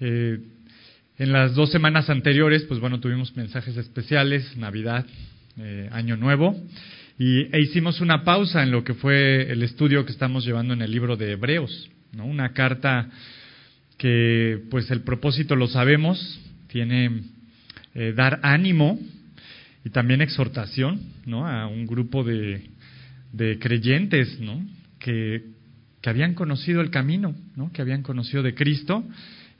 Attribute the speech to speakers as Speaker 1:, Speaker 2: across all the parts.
Speaker 1: Eh, en las dos semanas anteriores, pues bueno, tuvimos mensajes especiales, Navidad, eh, Año Nuevo, y, e hicimos una pausa en lo que fue el estudio que estamos llevando en el libro de Hebreos, ¿no? Una carta que, pues el propósito lo sabemos, tiene eh, dar ánimo y también exhortación, ¿no? A un grupo de, creyentes, ¿no? Que, que habían conocido el camino, ¿no? Que habían conocido de Cristo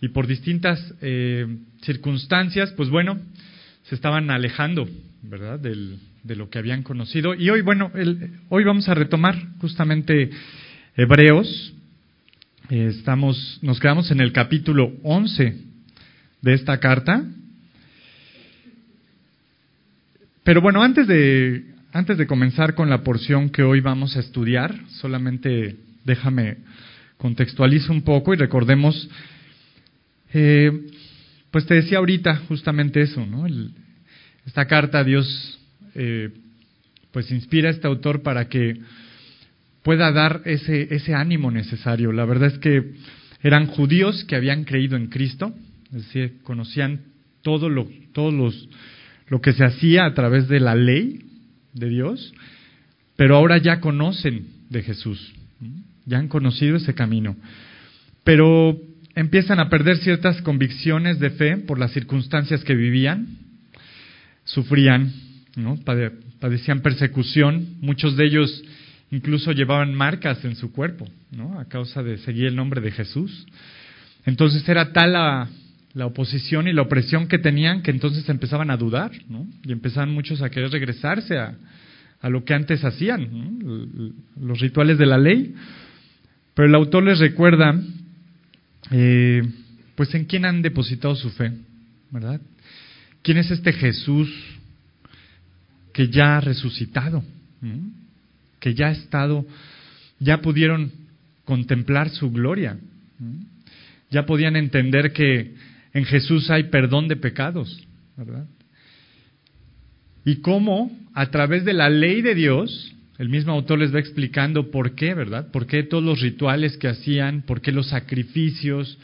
Speaker 1: y por distintas eh, circunstancias, pues bueno, se estaban alejando, ¿verdad? Del, de lo que habían conocido. Y hoy, bueno, hoy vamos a retomar justamente Hebreos. Estamos, nos quedamos en el capítulo 11 de esta carta. Pero bueno, antes de, antes de comenzar con la porción que hoy vamos a estudiar, solamente déjame contextualizo un poco y recordemos eh, pues te decía ahorita justamente eso, ¿no? esta carta Dios eh, pues inspira a este autor para que pueda dar ese, ese ánimo necesario. La verdad es que eran judíos que habían creído en Cristo, es decir, conocían todo lo, todos los, lo que se hacía a través de la ley de Dios, pero ahora ya conocen de Jesús, ya han conocido ese camino. Pero empiezan a perder ciertas convicciones de fe por las circunstancias que vivían, sufrían, ¿no? padecían persecución, muchos de ellos incluso llevaban marcas en su cuerpo, ¿no? a causa de seguir el nombre de Jesús. Entonces era tal la, oposición y la opresión que tenían que entonces empezaban a dudar, y empezaban muchos a querer regresarse a lo que antes hacían, los rituales de la ley. Pero el autor les recuerda eh, pues en quién han depositado su fe, ¿verdad? ¿Quién es este Jesús que ya ha resucitado? Que ya ha estado, ya pudieron contemplar su gloria. Ya podían entender que en Jesús hay perdón de pecados, ¿verdad? Y cómo a través de la ley de Dios el mismo autor les va explicando por qué, ¿verdad? Por qué todos los rituales que hacían, por qué los sacrificios,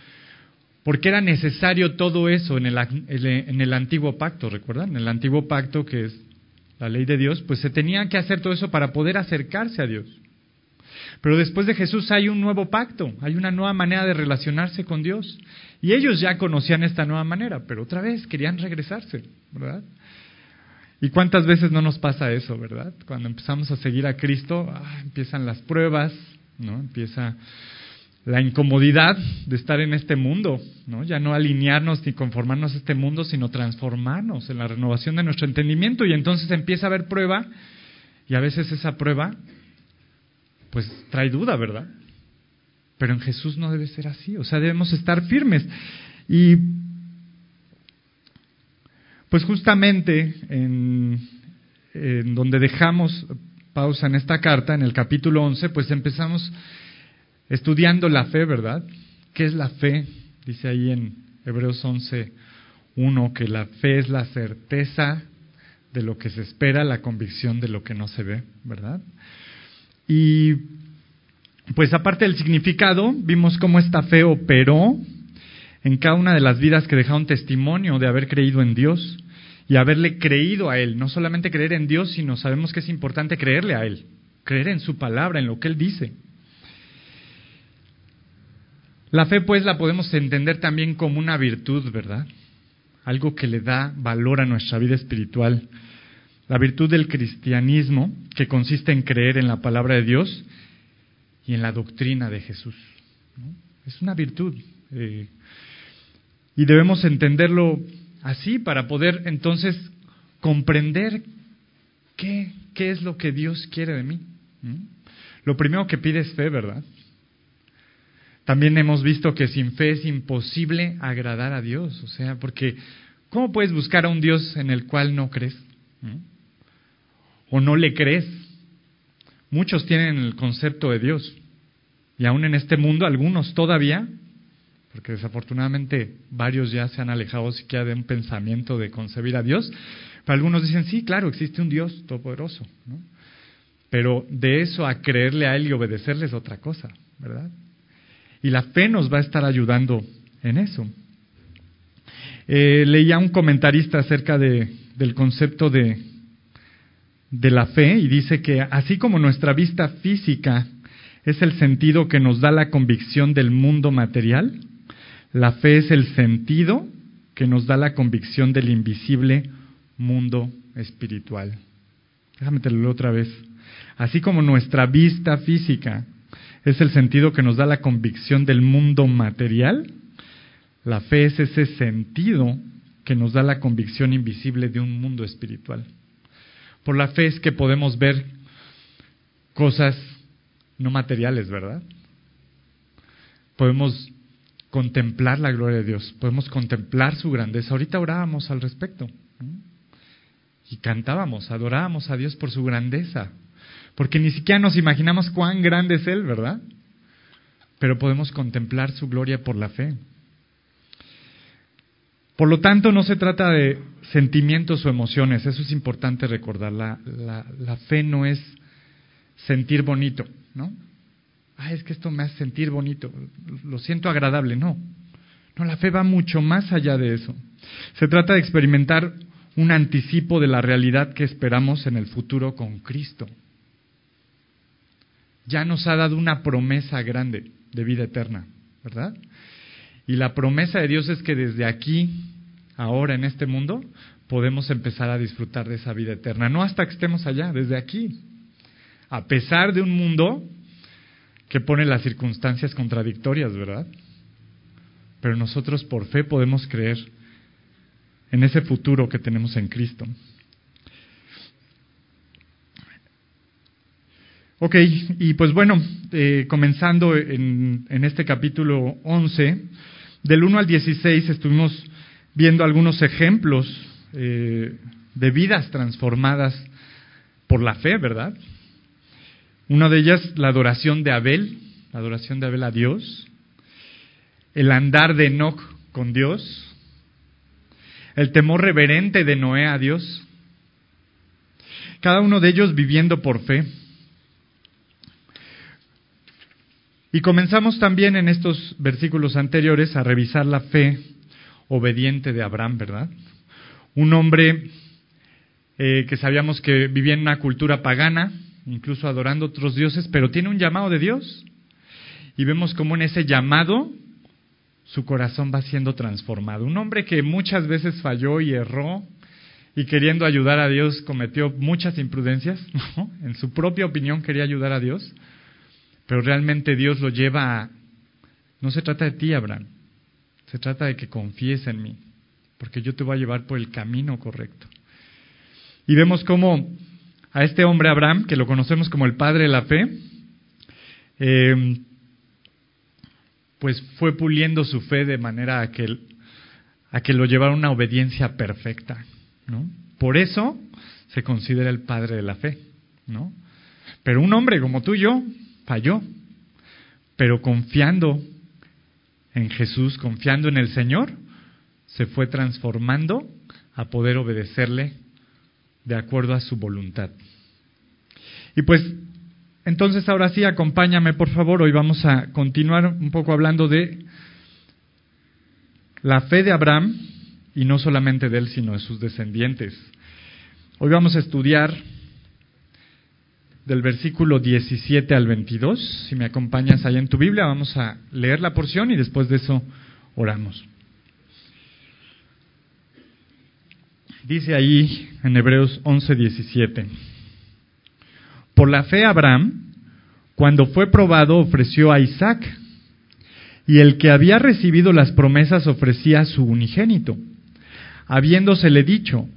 Speaker 1: por qué era necesario todo eso en el, en el antiguo pacto, ¿recuerdan? En el antiguo pacto, que es la ley de Dios, pues se tenía que hacer todo eso para poder acercarse a Dios. Pero después de Jesús hay un nuevo pacto, hay una nueva manera de relacionarse con Dios. Y ellos ya conocían esta nueva manera, pero otra vez querían regresarse, ¿verdad? ¿Y cuántas veces no nos pasa eso, verdad? Cuando empezamos a seguir a Cristo, ah, empiezan las pruebas, ¿no? Empieza la incomodidad de estar en este mundo, ¿no? Ya no alinearnos ni conformarnos a este mundo, sino transformarnos en la renovación de nuestro entendimiento y entonces empieza a haber prueba y a veces esa prueba pues trae duda, ¿verdad? Pero en Jesús no debe ser así, o sea, debemos estar firmes. Y pues justamente en, donde dejamos pausa en esta carta, en el capítulo 11, pues empezamos estudiando la fe, ¿verdad? ¿Qué es la fe? Dice ahí en Hebreos 11, 1, que la fe es la certeza de lo que se espera, la convicción de lo que no se ve, ¿verdad? Y pues aparte del significado, vimos cómo esta fe operó en cada una de las vidas que dejaron testimonio de haber creído en Dios y haberle creído a Él. No solamente creer en Dios, sino sabemos que es importante creerle a Él, creer en su palabra, en lo que Él dice. La fe, pues, la podemos entender también como una virtud, ¿verdad? Algo que le da valor a nuestra vida espiritual. La virtud del cristianismo, que consiste en creer en la palabra de Dios y en la doctrina de Jesús. Es una virtud. Eh, y debemos entenderlo así para poder entonces comprender qué, qué es lo que Dios quiere de mí. Lo primero que pide es fe, ¿verdad? También hemos visto que sin fe es imposible agradar a Dios, o sea, porque ¿cómo puedes buscar a un Dios en el cual no crees? ¿O no le crees? Muchos tienen el concepto de Dios, y aún en este mundo algunos todavía porque desafortunadamente varios ya se han alejado siquiera de un pensamiento de concebir a Dios. Pero algunos dicen, sí, claro, existe un Dios todopoderoso. Pero de eso a creerle a Él y obedecerle es otra cosa, ¿verdad? Y la fe nos va a estar ayudando en eso. Eh, leía un comentarista acerca de, del concepto de, de la fe y dice que así como nuestra vista física es el sentido que nos da la convicción del mundo material, la fe es el sentido que nos da la convicción del invisible mundo espiritual. Déjame te lo otra vez. Así como nuestra vista física es el sentido que nos da la convicción del mundo material, la fe es ese sentido que nos da la convicción invisible de un mundo espiritual. Por la fe es que podemos ver cosas no materiales, ¿verdad? Podemos contemplar la gloria de Dios, podemos contemplar su grandeza. Ahorita orábamos al respecto y cantábamos, adorábamos a Dios por su grandeza, porque ni siquiera nos imaginamos cuán grande es Él, ¿verdad? Pero podemos contemplar su gloria por la fe. Por lo tanto, no se trata de sentimientos o emociones, eso es importante recordar. La, la, fe no es sentir bonito, ¿no? Ah, es que esto me hace sentir bonito, lo siento agradable, no. No, la fe va mucho más allá de eso. Se trata de experimentar un anticipo de la realidad que esperamos en el futuro con Cristo. Ya nos ha dado una promesa grande de vida eterna, ¿verdad? Y la promesa de Dios es que desde aquí, ahora en este mundo, podemos empezar a disfrutar de esa vida eterna. No hasta que estemos allá, desde aquí. A pesar de un mundo que pone las circunstancias contradictorias, ¿verdad? Pero nosotros por fe podemos creer en ese futuro que tenemos en Cristo. Ok, y pues bueno, eh, comenzando en, en, este capítulo 11, del 1 al 16 estuvimos viendo algunos ejemplos eh, de vidas transformadas por la fe, ¿verdad? Una de ellas, la adoración de Abel, la adoración de Abel a Dios, el andar de Enoch con Dios, el temor reverente de Noé a Dios, cada uno de ellos viviendo por fe. Y comenzamos también en estos versículos anteriores a revisar la fe obediente de Abraham, ¿verdad? Un hombre eh, que sabíamos que vivía en una cultura pagana, incluso adorando otros dioses, pero tiene un llamado de Dios. Y vemos cómo en ese llamado su corazón va siendo transformado. Un hombre que muchas veces falló y erró y queriendo ayudar a Dios cometió muchas imprudencias, en su propia opinión quería ayudar a Dios, pero realmente Dios lo lleva a... No se trata de ti, Abraham, se trata de que confíes en mí, porque yo te voy a llevar por el camino correcto. Y vemos cómo a este hombre Abraham, que lo conocemos como el padre de la fe, eh, pues fue puliendo su fe de manera a que, a que lo llevara una obediencia perfecta. ¿no? Por eso se considera el padre de la fe. ¿no? Pero un hombre como tú y yo falló, pero confiando en Jesús, confiando en el Señor, se fue transformando a poder obedecerle de acuerdo a su voluntad. Y pues, entonces ahora sí, acompáñame por favor, hoy vamos a continuar un poco hablando de la fe de Abraham, y no solamente de él, sino de sus descendientes. Hoy vamos a estudiar del versículo 17 al 22. Si me acompañas ahí en tu Biblia, vamos a leer la porción y después de eso oramos. Dice ahí en Hebreos 11, 17. Por la fe Abraham, cuando fue probado, ofreció a Isaac, y el que había recibido las promesas ofrecía a su unigénito, habiéndosele dicho,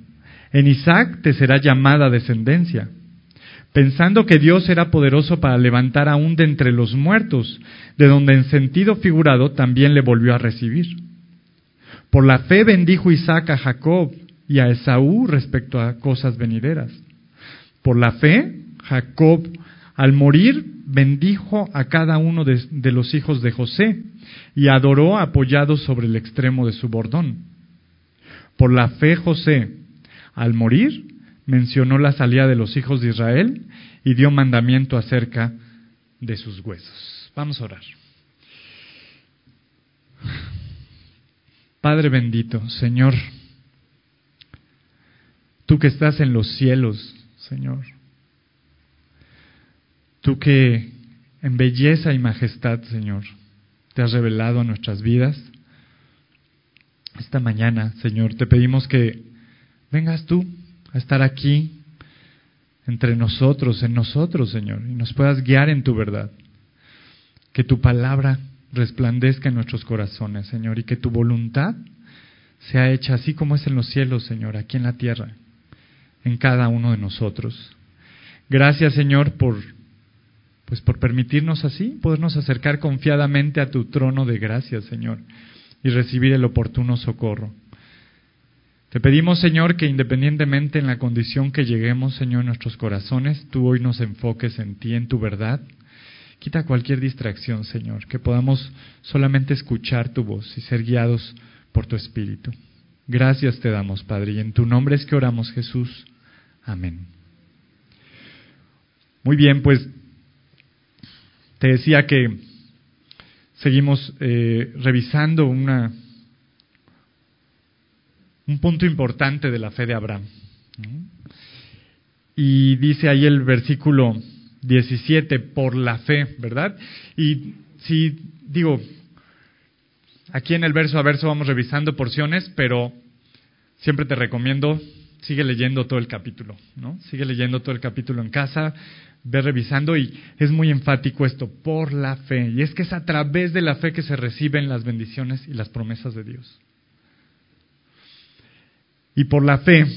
Speaker 1: en Isaac te será llamada descendencia pensando que Dios era poderoso para levantar aún de entre los muertos, de donde en sentido figurado también le volvió a recibir. Por la fe bendijo Isaac a Jacob y a Esaú respecto a cosas venideras. Por la fe, Jacob, al morir, bendijo a cada uno de, los hijos de José y adoró apoyado sobre el extremo de su bordón. Por la fe, José, al morir, mencionó la salida de los hijos de Israel y dio mandamiento acerca de sus huesos. Vamos a orar. Padre bendito, Señor, tú que estás en los cielos, Señor, tú que en belleza y majestad, Señor, te has revelado a nuestras vidas, esta mañana, Señor, te pedimos que vengas tú a estar aquí entre nosotros, en nosotros, Señor, y nos puedas guiar en tu verdad. Que tu palabra resplandezca en nuestros corazones, Señor, y que tu voluntad sea hecha así como es en los cielos, Señor, aquí en la tierra, en cada uno de nosotros. Gracias, Señor, por pues por permitirnos así podernos acercar confiadamente a tu trono de gracia, Señor, y recibir el oportuno socorro. Te pedimos, Señor, que independientemente en la condición que lleguemos, Señor, en nuestros corazones, tú hoy nos enfoques en ti, en tu verdad. Quita cualquier distracción, Señor, que podamos solamente escuchar tu voz y ser guiados por tu Espíritu. Gracias te damos, Padre, y en tu nombre es que oramos, Jesús. Amén. Muy bien, pues te decía que seguimos eh, revisando una un punto importante de la fe de Abraham. Y dice ahí el versículo 17, por la fe, ¿verdad? Y si digo, aquí en el verso a verso vamos revisando porciones, pero siempre te recomiendo, sigue leyendo todo el capítulo, ¿no? Sigue leyendo todo el capítulo en casa, ve revisando y es muy enfático esto, por la fe. Y es que es a través de la fe que se reciben las bendiciones y las promesas de Dios. Y por la fe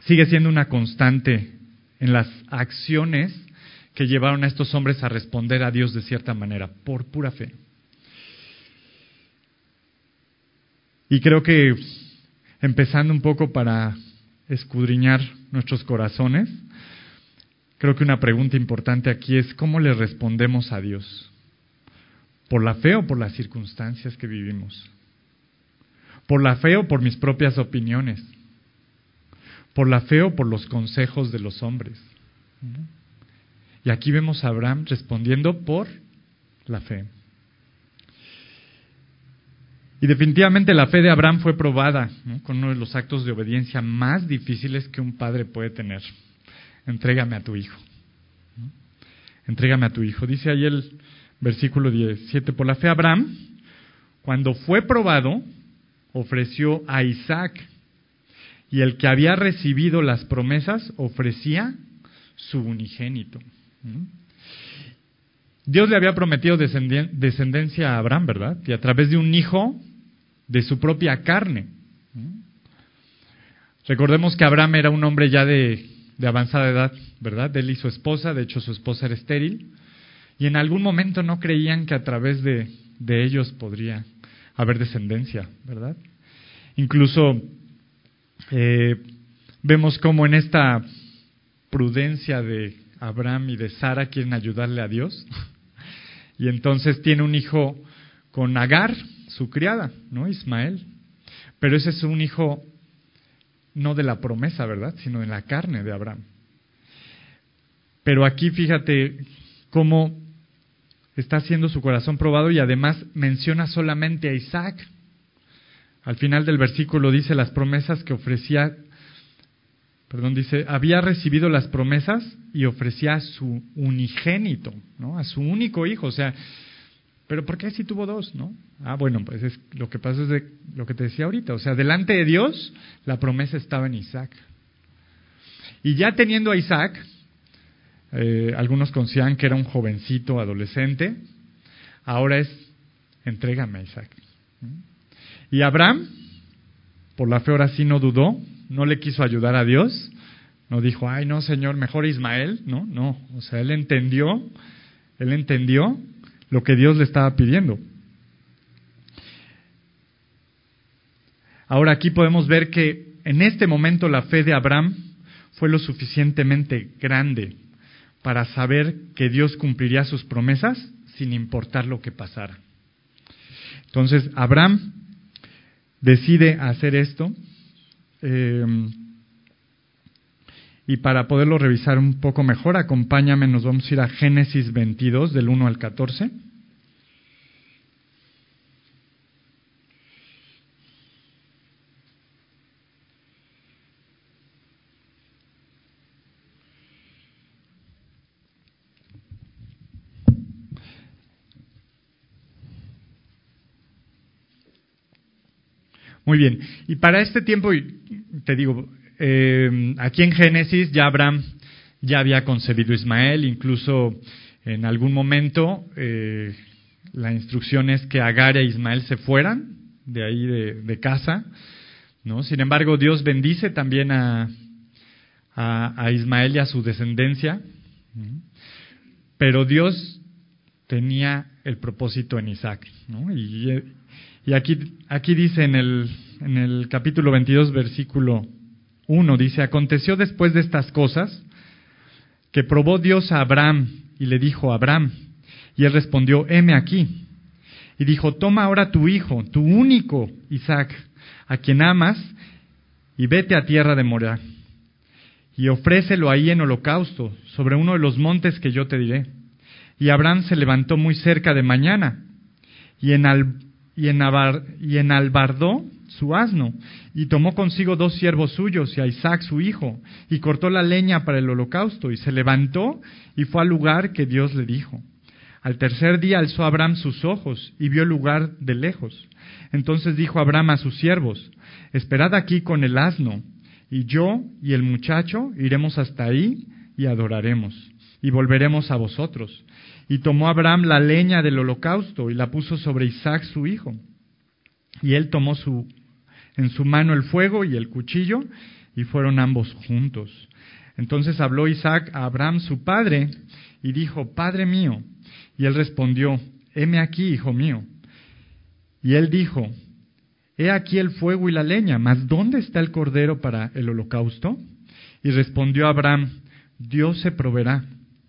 Speaker 1: sigue siendo una constante en las acciones que llevaron a estos hombres a responder a Dios de cierta manera, por pura fe. Y creo que empezando un poco para escudriñar nuestros corazones, creo que una pregunta importante aquí es cómo le respondemos a Dios. ¿Por la fe o por las circunstancias que vivimos? ¿Por la fe o por mis propias opiniones? ¿Por la fe o por los consejos de los hombres? Y aquí vemos a Abraham respondiendo por la fe. Y definitivamente la fe de Abraham fue probada con uno de los actos de obediencia más difíciles que un padre puede tener. Entrégame a tu hijo. Entrégame a tu hijo. Dice ahí el versículo 17, por la fe Abraham, cuando fue probado, ofreció a Isaac y el que había recibido las promesas ofrecía su unigénito. Dios le había prometido descendencia a Abraham, ¿verdad? Y a través de un hijo de su propia carne. Recordemos que Abraham era un hombre ya de, avanzada edad, ¿verdad? Él y su esposa, de hecho su esposa era estéril, y en algún momento no creían que a través de, de ellos podría haber descendencia, ¿verdad? Incluso eh, vemos cómo en esta prudencia de Abraham y de Sara quieren ayudarle a Dios. Y entonces tiene un hijo con Agar, su criada, ¿no? Ismael. Pero ese es un hijo no de la promesa, ¿verdad? Sino de la carne de Abraham. Pero aquí fíjate cómo está siendo su corazón probado y además menciona solamente a Isaac. Al final del versículo dice las promesas que ofrecía, perdón, dice, había recibido las promesas y ofrecía a su unigénito, ¿no? A su único hijo, o sea, pero ¿por qué si tuvo dos, no? Ah, bueno, pues es, lo que pasa es de, lo que te decía ahorita, o sea, delante de Dios la promesa estaba en Isaac. Y ya teniendo a Isaac, eh, algunos consideran que era un jovencito, adolescente. Ahora es, entrégame a Isaac. Y Abraham, por la fe ahora sí no dudó, no le quiso ayudar a Dios, no dijo, ay no Señor, mejor Ismael, no, no, o sea, él entendió, él entendió lo que Dios le estaba pidiendo. Ahora aquí podemos ver que en este momento la fe de Abraham fue lo suficientemente grande para saber que Dios cumpliría sus promesas sin importar lo que pasara. Entonces, Abraham decide hacer esto. Eh, y para poderlo revisar un poco mejor, acompáñame, nos vamos a ir a Génesis 22, del 1 al 14. Muy bien. Y para este tiempo, te digo, eh, aquí en Génesis ya Abraham ya había concebido Ismael, incluso en algún momento eh, la instrucción es que Agar e Ismael se fueran de ahí de, casa. ¿no? Sin embargo, Dios bendice también a, a, Ismael y a su descendencia. Pero Dios tenía el propósito en Isaac. ¿no? Y, y, aquí, aquí dice en el, en el capítulo 22, versículo 1, dice, aconteció después de estas cosas que probó Dios a Abraham y le dijo, Abraham, y él respondió, heme aquí. Y dijo, toma ahora tu hijo, tu único Isaac, a quien amas, y vete a tierra de Moriah, y ofrécelo ahí en holocausto, sobre uno de los montes que yo te diré. Y Abraham se levantó muy cerca de mañana, y, en y, y enalbardó su asno, y tomó consigo dos siervos suyos y a Isaac su hijo, y cortó la leña para el holocausto, y se levantó y fue al lugar que Dios le dijo. Al tercer día alzó Abraham sus ojos y vio el lugar de lejos. Entonces dijo Abraham a sus siervos, Esperad aquí con el asno, y yo y el muchacho iremos hasta ahí y adoraremos, y volveremos a vosotros. Y tomó Abraham la leña del holocausto y la puso sobre Isaac su hijo. Y él tomó su en su mano el fuego y el cuchillo, y fueron ambos juntos. Entonces habló Isaac a Abraham su padre, y dijo, Padre mío. Y él respondió, Heme aquí, hijo mío. Y él dijo, He aquí el fuego y la leña, mas ¿dónde está el cordero para el holocausto? Y respondió Abraham, Dios se proveerá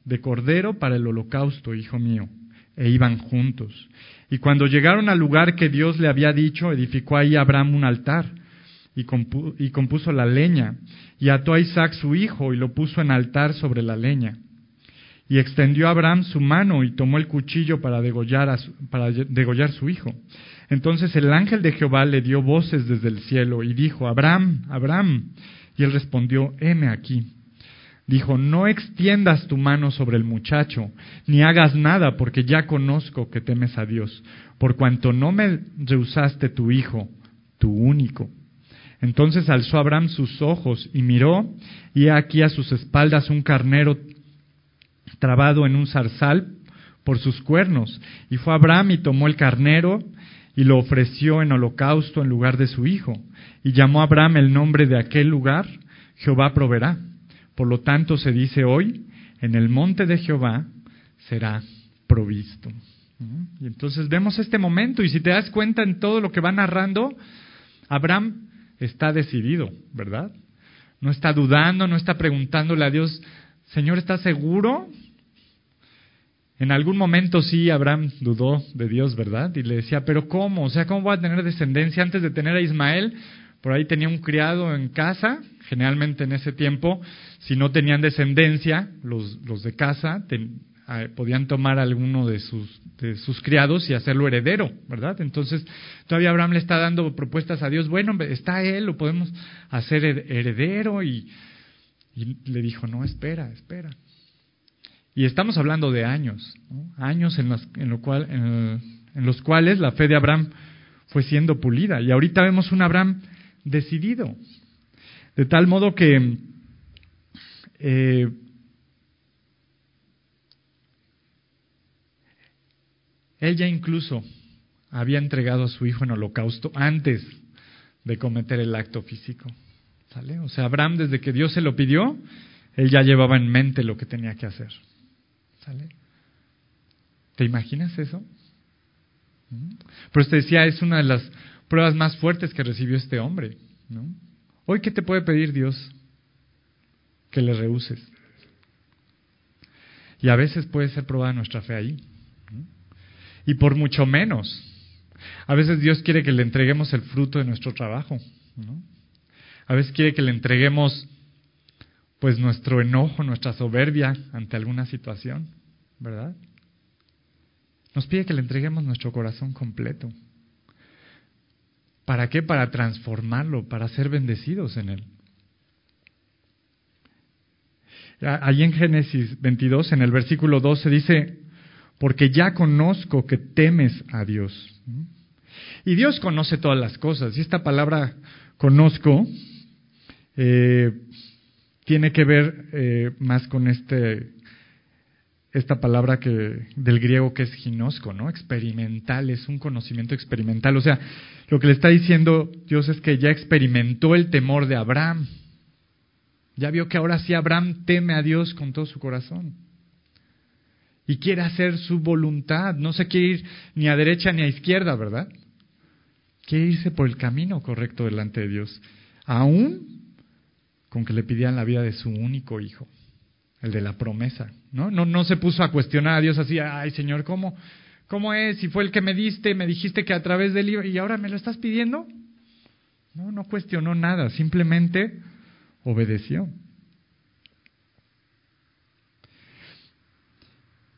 Speaker 1: de cordero para el holocausto, hijo mío. E iban juntos. Y cuando llegaron al lugar que Dios le había dicho, edificó ahí Abraham un altar y, compuso la leña, y ató a Isaac su hijo y lo puso en altar sobre la leña. Y extendió Abraham su mano y tomó el cuchillo para degollar, a su, para degollar su hijo. Entonces el ángel de Jehová le dio voces desde el cielo y dijo, Abraham, Abraham. Y él respondió, heme aquí dijo, no extiendas tu mano sobre el muchacho, ni hagas nada, porque ya conozco que temes a Dios, por cuanto no me rehusaste tu hijo, tu único. Entonces alzó Abraham sus ojos y miró, y aquí a sus espaldas un carnero trabado en un zarzal por sus cuernos. Y fue Abraham y tomó el carnero y lo ofreció en holocausto en lugar de su hijo. Y llamó a Abraham el nombre de aquel lugar, Jehová proveerá. Por lo tanto, se dice hoy, en el monte de Jehová será provisto. Y entonces vemos este momento y si te das cuenta en todo lo que va narrando, Abraham está decidido, ¿verdad? No está dudando, no está preguntándole a Dios, Señor, ¿estás seguro? En algún momento sí Abraham dudó de Dios, ¿verdad? Y le decía, pero ¿cómo? O sea, ¿cómo voy a tener descendencia antes de tener a Ismael? Por ahí tenía un criado en casa, generalmente en ese tiempo, si no tenían descendencia, los, los de casa podían tomar a alguno de sus, de sus criados y hacerlo heredero, ¿verdad? Entonces, todavía Abraham le está dando propuestas a Dios, bueno, está él, lo podemos hacer heredero y, le dijo, no, espera, espera. Y estamos hablando de años, años en los, en, cual, en los cuales la fe de Abraham fue siendo pulida. Y ahorita vemos un Abraham decidido. De tal modo que eh, él ya incluso había entregado a su hijo en holocausto antes de cometer el acto físico. ¿Sale? O sea, Abraham desde que Dios se lo pidió, él ya llevaba en mente lo que tenía que hacer. ¿Sale? ¿Te imaginas eso? ¿Mm? Pero usted decía, es una de las pruebas más fuertes que recibió este hombre. Hoy, ¿qué te puede pedir Dios? Que le rehuses. Y a veces puede ser probada nuestra fe ahí. Y por mucho menos. A veces Dios quiere que le entreguemos el fruto de nuestro trabajo. A veces quiere que le entreguemos pues nuestro enojo, nuestra soberbia ante alguna situación, ¿verdad? Nos pide que le entreguemos nuestro corazón completo. ¿Para qué? Para transformarlo, para ser bendecidos en él. Allí en Génesis 22, en el versículo 12, dice, porque ya conozco que temes a Dios. Y Dios conoce todas las cosas. Y esta palabra conozco eh, tiene que ver eh, más con este esta palabra que del griego que es ginosco, ¿no? Experimental, es un conocimiento experimental. O sea, lo que le está diciendo Dios es que ya experimentó el temor de Abraham. Ya vio que ahora sí Abraham teme a Dios con todo su corazón. Y quiere hacer su voluntad. No se quiere ir ni a derecha ni a izquierda, ¿verdad? Quiere irse por el camino correcto delante de Dios. Aún con que le pidieran la vida de su único hijo el de la promesa, ¿no? No, no se puso a cuestionar a Dios así, ay Señor, ¿cómo, ¿cómo es? Si fue el que me diste, me dijiste que a través del libro, y ahora me lo estás pidiendo. No, no cuestionó nada, simplemente obedeció.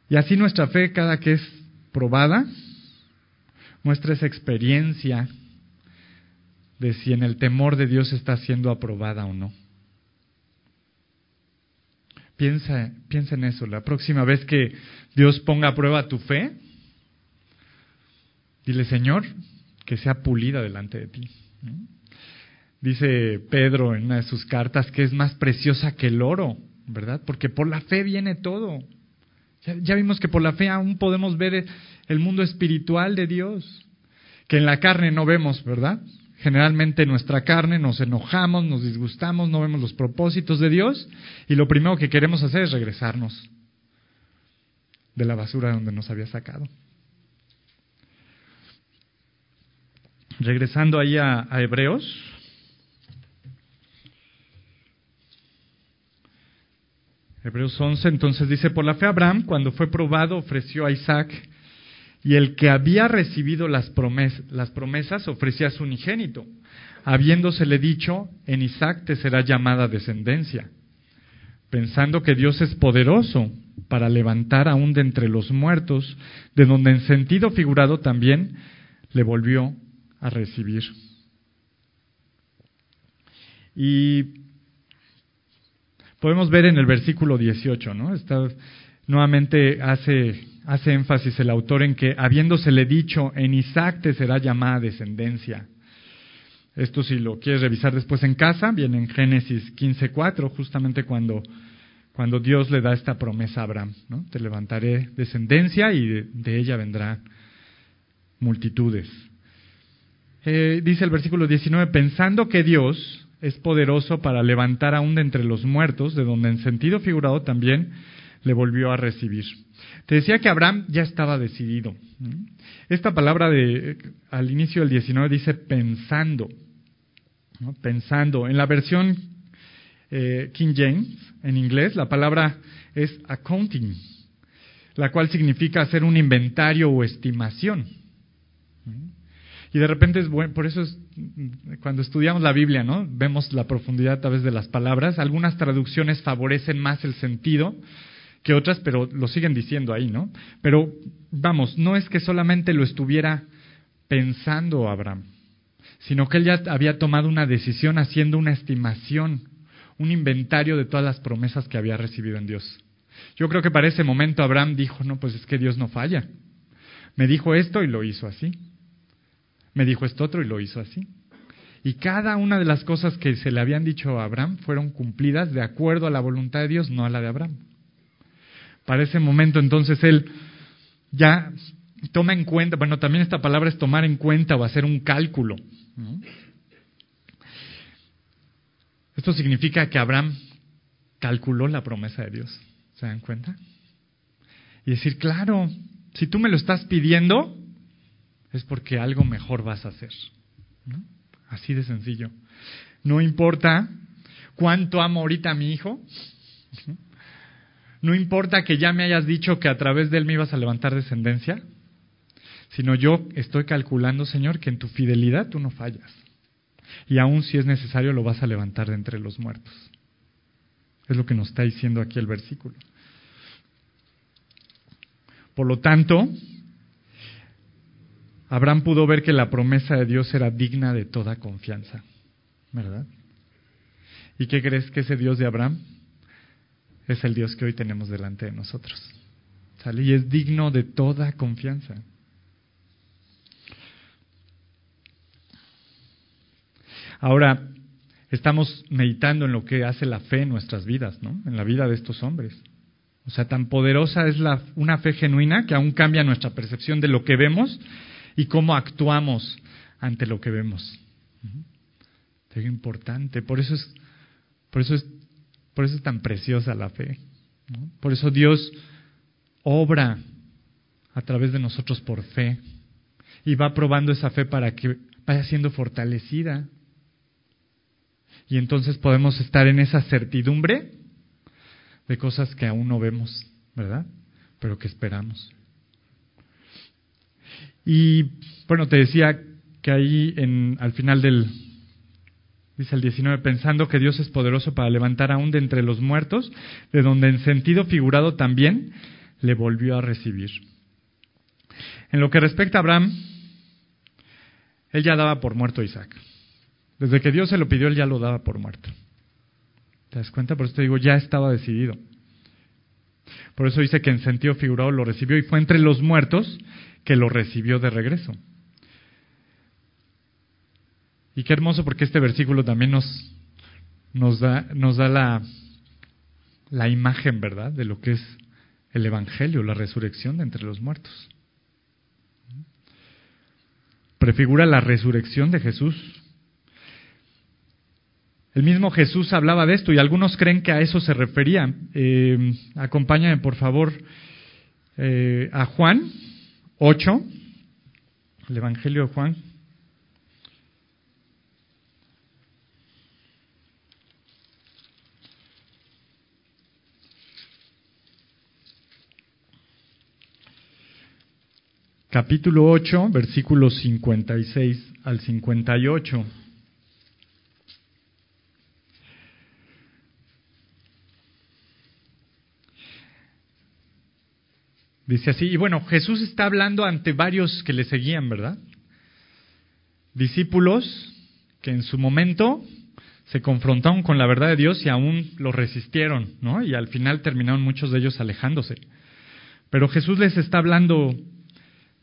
Speaker 1: Y así nuestra fe, cada que es probada, muestra esa experiencia de si en el temor de Dios está siendo aprobada o no. Piensa, piensa en eso. La próxima vez que Dios ponga a prueba tu fe, dile, Señor, que sea pulida delante de ti. Dice Pedro en una de sus cartas que es más preciosa que el oro, ¿verdad? Porque por la fe viene todo. Ya, vimos que por la fe aún podemos ver el mundo espiritual de Dios, que en la carne no vemos, ¿verdad? Generalmente nuestra carne nos enojamos, nos disgustamos, no vemos los propósitos de Dios y lo primero que queremos hacer es regresarnos de la basura donde nos había sacado. Regresando ahí a Hebreos. Hebreos 11, entonces dice, por la fe Abraham, cuando fue probado, ofreció a Isaac y el que había recibido las, promesas ofrecía a su unigénito, habiéndosele dicho, en Isaac te será llamada descendencia, pensando que Dios es poderoso para levantar aún de entre los muertos, de donde en sentido figurado también le volvió a recibir. Y podemos ver en el versículo 18, ¿no? Está, nuevamente hace hace énfasis el autor en que, habiéndosele dicho, en Isaac te será llamada descendencia. Esto si lo quieres revisar después en casa, viene en Génesis 15.4, justamente cuando, cuando Dios le da esta promesa a Abraham. ¿no? Te levantaré descendencia y de, ella vendrán multitudes. Eh, dice el versículo 19, pensando que Dios es poderoso para levantar aún de entre los muertos, de donde en sentido figurado también le volvió a recibir. Te decía que Abraham ya estaba decidido. Esta palabra de, al inicio del 19 dice pensando. Pensando. En la versión eh, King James, en inglés, la palabra es accounting, la cual significa hacer un inventario o estimación. Y de repente es bueno, por eso es, cuando estudiamos la Biblia, ¿no? Vemos la profundidad a través de las palabras. Algunas traducciones favorecen más el sentido que otras, pero lo siguen diciendo ahí, ¿no? Pero vamos, no es que solamente lo estuviera pensando Abraham, sino que él ya había tomado una decisión haciendo una estimación, un inventario de todas las promesas que había recibido en Dios. Yo creo que para ese momento Abraham dijo, no, pues es que Dios no falla. Me dijo esto y lo hizo así. Me dijo esto otro y lo hizo así. Y cada una de las cosas que se le habían dicho a Abraham fueron cumplidas de acuerdo a la voluntad de Dios, no a la de Abraham. Para ese momento entonces él ya toma en cuenta, bueno, también esta palabra es tomar en cuenta o hacer un cálculo. Esto significa que Abraham calculó la promesa de Dios. ¿Se dan cuenta? Y decir, claro, si tú me lo estás pidiendo, es porque algo mejor vas a hacer. Así de sencillo. No importa cuánto amo ahorita a mi hijo, no importa que ya me hayas dicho que a través de él me ibas a levantar descendencia, sino yo estoy calculando, Señor, que en tu fidelidad tú no fallas. Y aún si es necesario lo vas a levantar de entre los muertos. Es lo que nos está diciendo aquí el versículo. Por lo tanto, Abraham pudo ver que la promesa de Dios era digna de toda confianza. ¿Verdad? ¿Y qué crees que ese Dios de Abraham? es el Dios que hoy tenemos delante de nosotros. ¿Sale? Y es digno de toda confianza. Ahora, estamos meditando en lo que hace la fe en nuestras vidas, ¿no? En la vida de estos hombres. O sea, tan poderosa es la, una fe genuina que aún cambia nuestra percepción de lo que vemos y cómo actuamos ante lo que vemos. Es importante, por eso es, por eso es, por eso es tan preciosa la fe. Por eso Dios obra a través de nosotros por fe y va probando esa fe para que vaya siendo fortalecida. Y entonces podemos estar en esa certidumbre de cosas que aún no vemos, ¿verdad? Pero que esperamos. Y bueno, te decía que ahí en, al final del, dice el 19, pensando que Dios es poderoso para levantar aún de entre los muertos, de donde en sentido figurado también le volvió a recibir. En lo que respecta a Abraham, él ya daba por muerto a Isaac. Desde que Dios se lo pidió, él ya lo daba por muerto. ¿Te das cuenta? Por eso te digo, ya estaba decidido. Por eso dice que en sentido figurado lo recibió y fue entre los muertos que lo recibió de regreso. Y qué hermoso porque este versículo también nos, nos da, nos da la, la imagen, ¿verdad?, de lo que es el Evangelio, la resurrección de entre los muertos. Prefigura la resurrección de Jesús. El mismo Jesús hablaba de esto y algunos creen que a eso se refería. Eh, acompáñame, por favor, eh, a Juan 8, el Evangelio de Juan. capítulo 8, versículos 56 al 58. Dice así, y bueno, Jesús está hablando ante varios que le seguían, ¿verdad? Discípulos que en su momento se confrontaron con la verdad de Dios y aún lo resistieron, ¿no? Y al final terminaron muchos de ellos alejándose. Pero Jesús les está hablando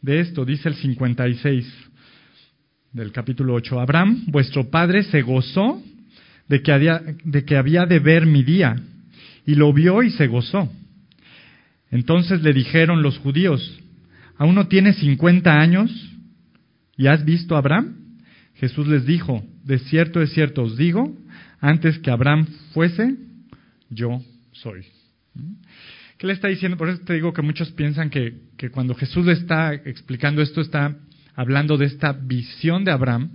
Speaker 1: de esto, dice el 56 del capítulo 8. Abraham, vuestro padre, se gozó de que, había, de que había de ver mi día, y lo vio y se gozó. Entonces le dijeron los judíos, ¿aún no tienes 50 años y has visto a Abraham? Jesús les dijo, de cierto, de cierto os digo, antes que Abraham fuese, yo soy. ¿Qué le está diciendo? Por eso te digo que muchos piensan que, que cuando Jesús le está explicando esto, está hablando de esta visión de Abraham,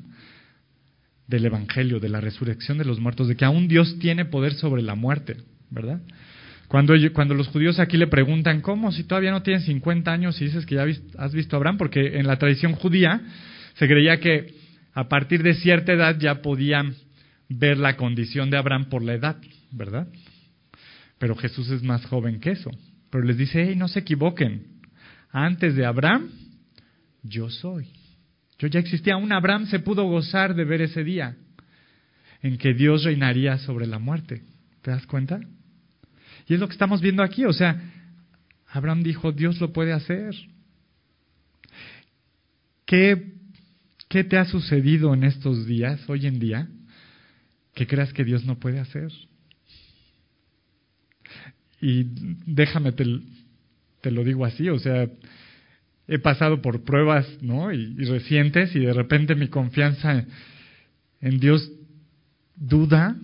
Speaker 1: del Evangelio, de la resurrección de los muertos, de que aún Dios tiene poder sobre la muerte, ¿verdad? Cuando, los judíos aquí le preguntan, ¿cómo? Si todavía no tienes 50 años y dices que ya has visto a Abraham, porque en la tradición judía se creía que a partir de cierta edad ya podían ver la condición de Abraham por la edad, ¿verdad? Pero Jesús es más joven que eso. Pero les dice, hey, no se equivoquen. Antes de Abraham, yo soy. Yo ya existía. Aún Abraham se pudo gozar de ver ese día en que Dios reinaría sobre la muerte. ¿Te das cuenta? Y es lo que estamos viendo aquí. O sea, Abraham dijo, Dios lo puede hacer. ¿Qué, ¿Qué te ha sucedido en estos días, hoy en día, que creas que Dios no puede hacer? Y déjame, te, lo digo así, o sea, he pasado por pruebas, ¿no? Y, recientes y de repente mi confianza en Dios duda,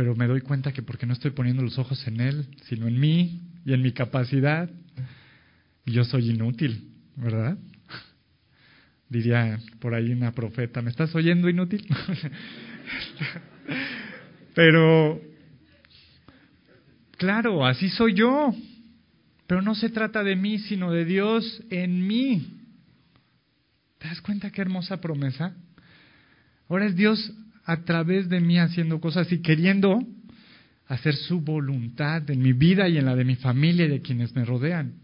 Speaker 1: pero me doy cuenta que porque no estoy poniendo los ojos en Él, sino en mí y en mi capacidad, yo soy inútil, ¿verdad? Diría por ahí una profeta, ¿me estás oyendo inútil? pero Claro, así soy yo. Pero no se trata de mí, sino de Dios en mí. ¿Te das cuenta qué hermosa promesa? Ahora es Dios a través de mí haciendo cosas y queriendo hacer su voluntad en mi vida y en la de mi familia y de quienes me rodean.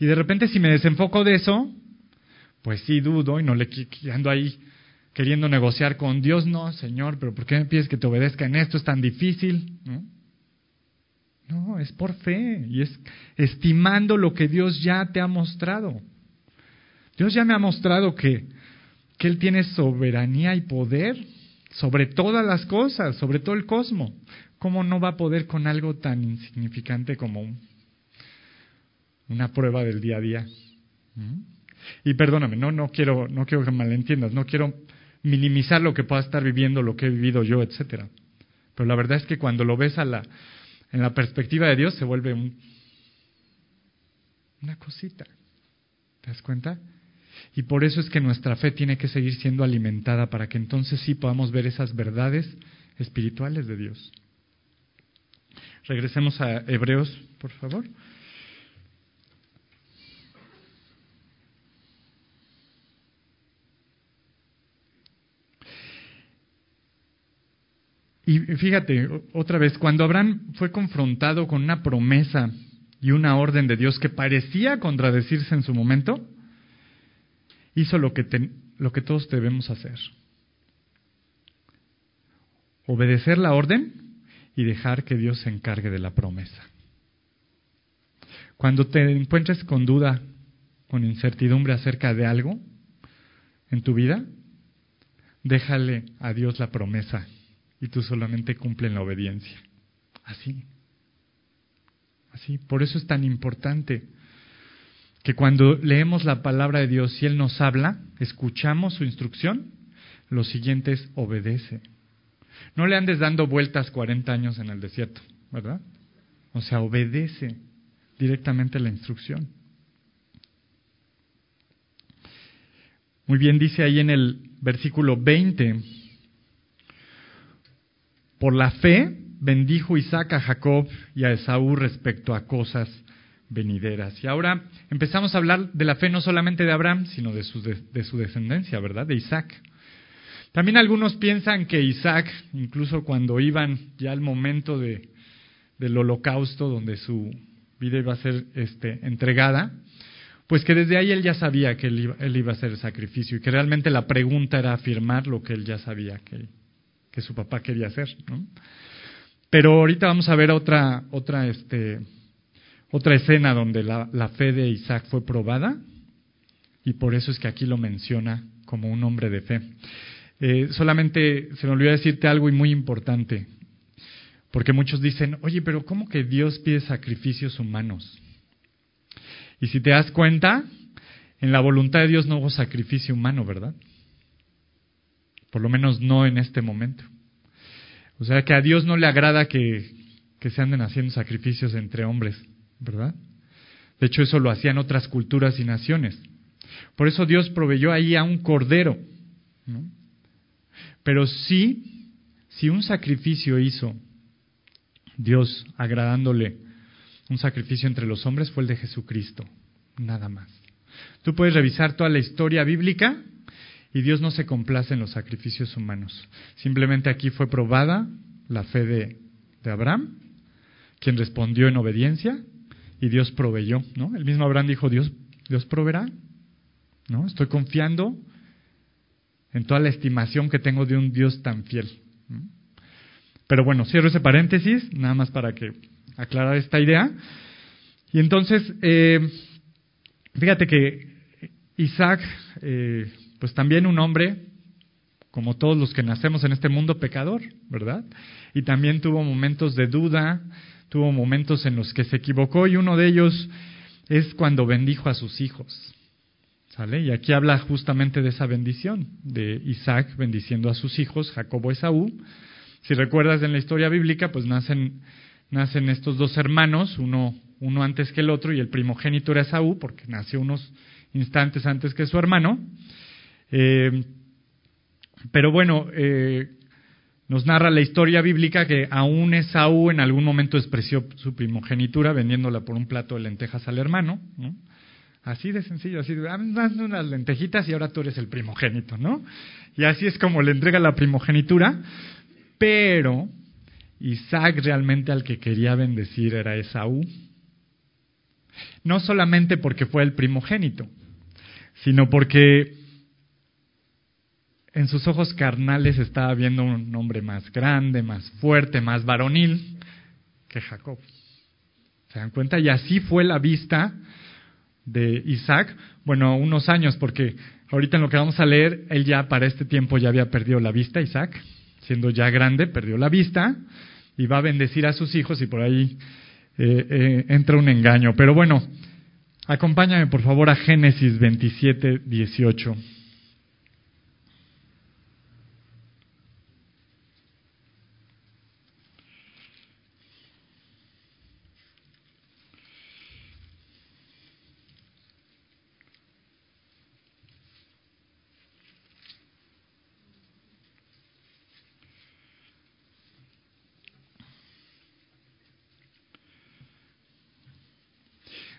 Speaker 1: Y de repente si me desenfoco de eso, pues sí dudo y no le ando ahí queriendo negociar con Dios, no, Señor, pero ¿por qué me pides que te obedezca en esto? Es tan difícil, ¿no? No, es por fe y es estimando lo que Dios ya te ha mostrado. Dios ya me ha mostrado que, que Él tiene soberanía y poder sobre todas las cosas, sobre todo el cosmos. ¿Cómo no va a poder con algo tan insignificante como una prueba del día a día? ¿Mm? Y perdóname, no, no quiero, no quiero que malentiendas, no quiero minimizar lo que pueda estar viviendo, lo que he vivido yo, etcétera. Pero la verdad es que cuando lo ves a la, en la perspectiva de Dios se vuelve un, una cosita. ¿Te das cuenta? Y por eso es que nuestra fe tiene que seguir siendo alimentada para que entonces sí podamos ver esas verdades espirituales de Dios. Regresemos a Hebreos, por favor. Y fíjate, otra vez, cuando Abraham fue confrontado con una promesa y una orden de Dios que parecía contradecirse en su momento, hizo lo que, lo que todos debemos hacer. Obedecer la orden y dejar que Dios se encargue de la promesa. Cuando te encuentres con duda, con incertidumbre acerca de algo en tu vida, déjale a Dios la promesa y tú solamente cumplen la obediencia. Así. Así. Por eso es tan importante que cuando leemos la palabra de Dios y Él nos habla, escuchamos su instrucción, lo siguiente es obedece. No le andes dando vueltas 40 años en el desierto, ¿verdad? O sea, obedece directamente la instrucción. Muy bien, dice ahí en el versículo 20, por la fe bendijo Isaac a Jacob y a Esaú respecto a cosas venideras. Y ahora empezamos a hablar de la fe no solamente de Abraham, sino de su, de, su descendencia, ¿verdad? De Isaac. También algunos piensan que Isaac, incluso cuando iban ya al momento de, del holocausto, donde su vida iba a ser este, entregada, pues que desde ahí él ya sabía que él iba, él iba a hacer el sacrificio y que realmente la pregunta era afirmar lo que él ya sabía que, que su papá quería hacer. ¿no? Pero ahorita vamos a ver otra, otra, este, otra escena donde la, fe de Isaac fue probada y por eso es que aquí lo menciona como un hombre de fe. Eh, solamente se me olvidó decirte algo y muy importante, porque muchos dicen, oye, pero ¿cómo que Dios pide sacrificios humanos? Y si te das cuenta, en la voluntad de Dios no hubo sacrificio humano, ¿verdad? Por lo menos no en este momento. O sea que a Dios no le agrada que se anden haciendo sacrificios entre hombres, ¿verdad? De hecho, eso lo hacían otras culturas y naciones. Por eso Dios proveyó ahí a un cordero. Pero sí, si un sacrificio hizo Dios agradándole, un sacrificio entre los hombres fue el de Jesucristo, nada más. Tú puedes revisar toda la historia bíblica y Dios no se complace en los sacrificios humanos. Simplemente aquí fue probada la fe de, Abraham, quien respondió en obediencia y Dios proveyó, ¿no? El mismo Abraham dijo, Dios, Dios proveerá, ¿no? Estoy confiando en toda la estimación que tengo de un Dios tan fiel. Pero bueno, cierro ese paréntesis, nada más para que aclarar esta idea. Y entonces, eh, fíjate que Isaac eh, pues también un hombre, como todos los que nacemos en este mundo, pecador, ¿verdad? Y también tuvo momentos de duda, tuvo momentos en los que se equivocó y uno de ellos es cuando bendijo a sus hijos. ¿Sale? Y aquí habla justamente de esa bendición, de Isaac bendiciendo a sus hijos, Jacobo y Esaú. Si recuerdas en la historia bíblica, pues nacen, nacen estos dos hermanos, uno, uno antes que el otro, y el primogénito era Esaú, porque nació unos instantes antes que su hermano. Eh, pero bueno, eh, nos narra la historia bíblica que aún Esaú en algún momento despreció su primogenitura vendiéndola por un plato de lentejas al hermano, ¿no? Así de sencillo, así de, ah, unas lentejitas y ahora tú eres el primogénito, ¿no? Y así es como le entrega la primogenitura, pero Isaac realmente al que quería bendecir era Esaú. No solamente porque fue el primogénito, sino porque en sus ojos carnales estaba viendo un hombre más grande, más fuerte, más varonil que Jacob. ¿Se dan cuenta? Y así fue la vista de Isaac, bueno, unos años, porque ahorita en lo que vamos a leer, él ya para este tiempo ya había perdido la vista, Isaac, siendo ya grande, perdió la vista y va a bendecir a sus hijos y por ahí eh, eh, entra un engaño. Pero bueno, acompáñame por favor a Génesis 27, 18.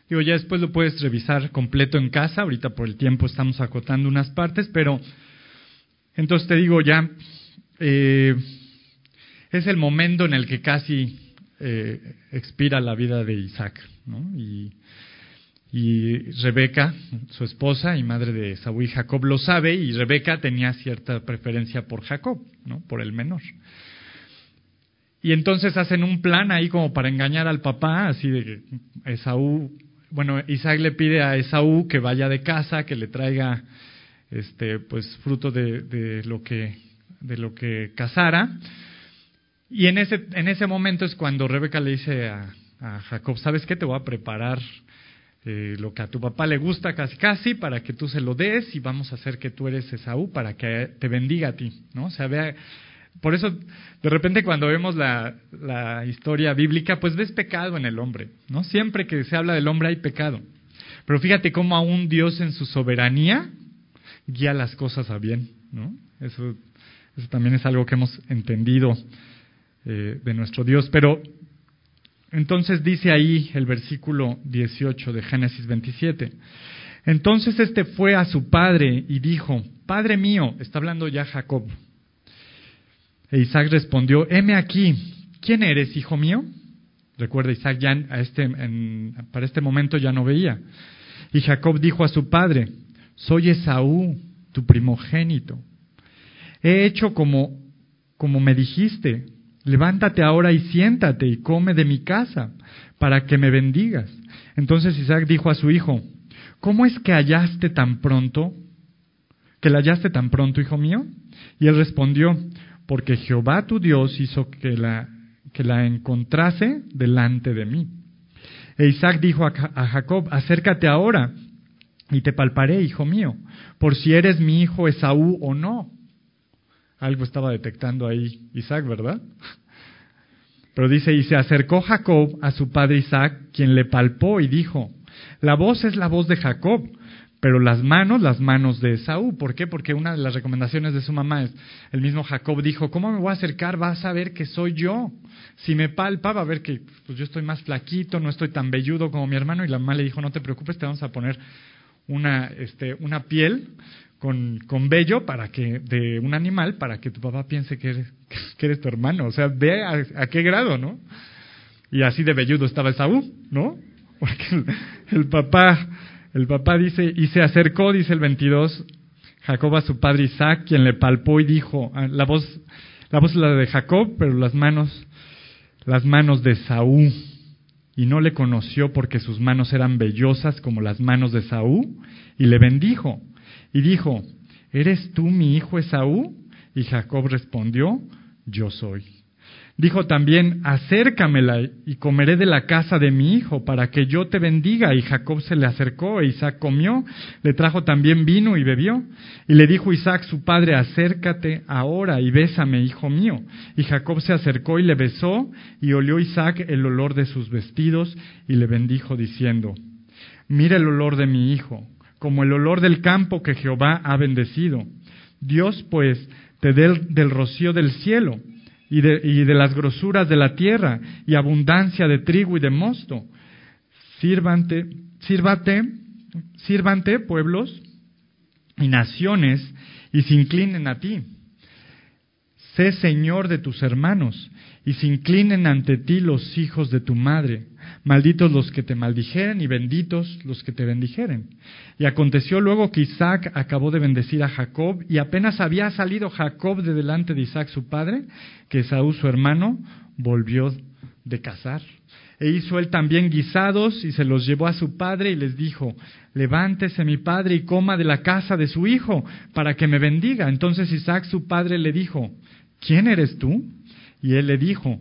Speaker 1: Digo, ya después lo puedes revisar completo en casa, ahorita por el tiempo estamos acotando unas partes, pero entonces te digo ya, eh, es el momento en el que casi eh, expira la vida de Isaac, ¿no? Y, y Rebeca, su esposa y madre de Saúl y Jacob, lo sabe y Rebeca tenía cierta preferencia por Jacob, ¿no? Por el menor. Y entonces hacen un plan ahí como para engañar al papá, así de que Esaú bueno, Isaac le pide a Esaú que vaya de casa, que le traiga este, pues, fruto de, lo que, de lo que cazara. Y en ese, en ese momento es cuando Rebeca le dice a, Jacob, ¿sabes qué? Te voy a preparar eh, lo que a tu papá le gusta casi casi para que tú se lo des y vamos a hacer que tú eres Esaú para que te bendiga a ti, ¿no? O sea, vea, por eso, de repente cuando vemos la, historia bíblica, pues ves pecado en el hombre, ¿no? Siempre que se habla del hombre hay pecado. Pero fíjate cómo aún Dios en su soberanía guía las cosas a bien, ¿no? Eso, eso también es algo que hemos entendido eh, de nuestro Dios. Pero entonces dice ahí el versículo 18 de Génesis 27. Entonces este fue a su padre y dijo, Padre mío, está hablando ya Jacob, e Isaac respondió, heme aquí, ¿quién eres, hijo mío? Recuerda, Isaac ya a este, para este momento ya no veía. Y Jacob dijo a su padre, soy Esaú, tu primogénito. He hecho como, como me dijiste, levántate ahora y siéntate y come de mi casa, para que me bendigas. Entonces Isaac dijo a su hijo, ¿cómo es que hallaste tan pronto? ¿Que la hallaste tan pronto, hijo mío? Y él respondió, porque Jehová tu Dios hizo que la, encontrase delante de mí. E Isaac dijo a, Jacob, acércate ahora y te palparé, hijo mío, por si eres mi hijo Esaú o no. Algo estaba detectando ahí Isaac, ¿verdad? Pero dice, y se acercó Jacob a su padre Isaac, quien le palpó y dijo, la voz es la voz de Jacob, pero las manos, las manos de Esaú. ¿Por qué? Porque una de las recomendaciones de su mamá es, el mismo Jacob dijo, ¿cómo me voy a acercar? Vas a ver que soy yo. Si me palpa, va a ver que pues, yo estoy más flaquito, no estoy tan velludo como mi hermano. Y la mamá le dijo, no te preocupes, te vamos a poner una, este, una piel con, con vello para que, de un animal para que tu papá piense que eres, que eres tu hermano. O sea, ve a, qué grado, ¿no? Y así de velludo estaba Esaú, ¿no? Porque el papá el papá dice, y se acercó, dice el 22, Jacob a su padre Isaac, quien le palpó y dijo, ah, la voz, la voz es la de Jacob, pero las manos, las manos de Saúl. Y no le conoció porque sus manos eran vellosas como las manos de Saúl, y le bendijo. Y dijo, ¿eres tú mi hijo Esaú? Y Jacob respondió, yo soy. Dijo también, acércamela y comeré de la casa de mi hijo para que yo te bendiga. Y Jacob se le acercó e Isaac comió, le trajo también vino y bebió. Y le dijo Isaac su padre, acércate ahora y bésame, hijo mío. Y Jacob se acercó y le besó y olió Isaac el olor de sus vestidos y le bendijo diciendo, mira el olor de mi hijo, como el olor del campo que Jehová ha bendecido. Dios pues te dé del rocío del cielo y de, y de las grosuras de la tierra y abundancia de trigo y de mosto. Sírvante, sírvate, sírvante pueblos y naciones y se inclinen a ti. Sé Señor de tus hermanos y se inclinen ante ti los hijos de tu madre. Malditos los que te maldijeren y benditos los que te bendijeren. Y aconteció luego que Isaac acabó de bendecir a Jacob y apenas había salido Jacob de delante de Isaac su padre, que Saúl su hermano volvió de cazar. E hizo él también guisados y se los llevó a su padre y les dijo, levántese mi padre y coma de la casa de su hijo para que me bendiga. Entonces Isaac su padre le dijo, ¿quién eres tú? Y él le dijo,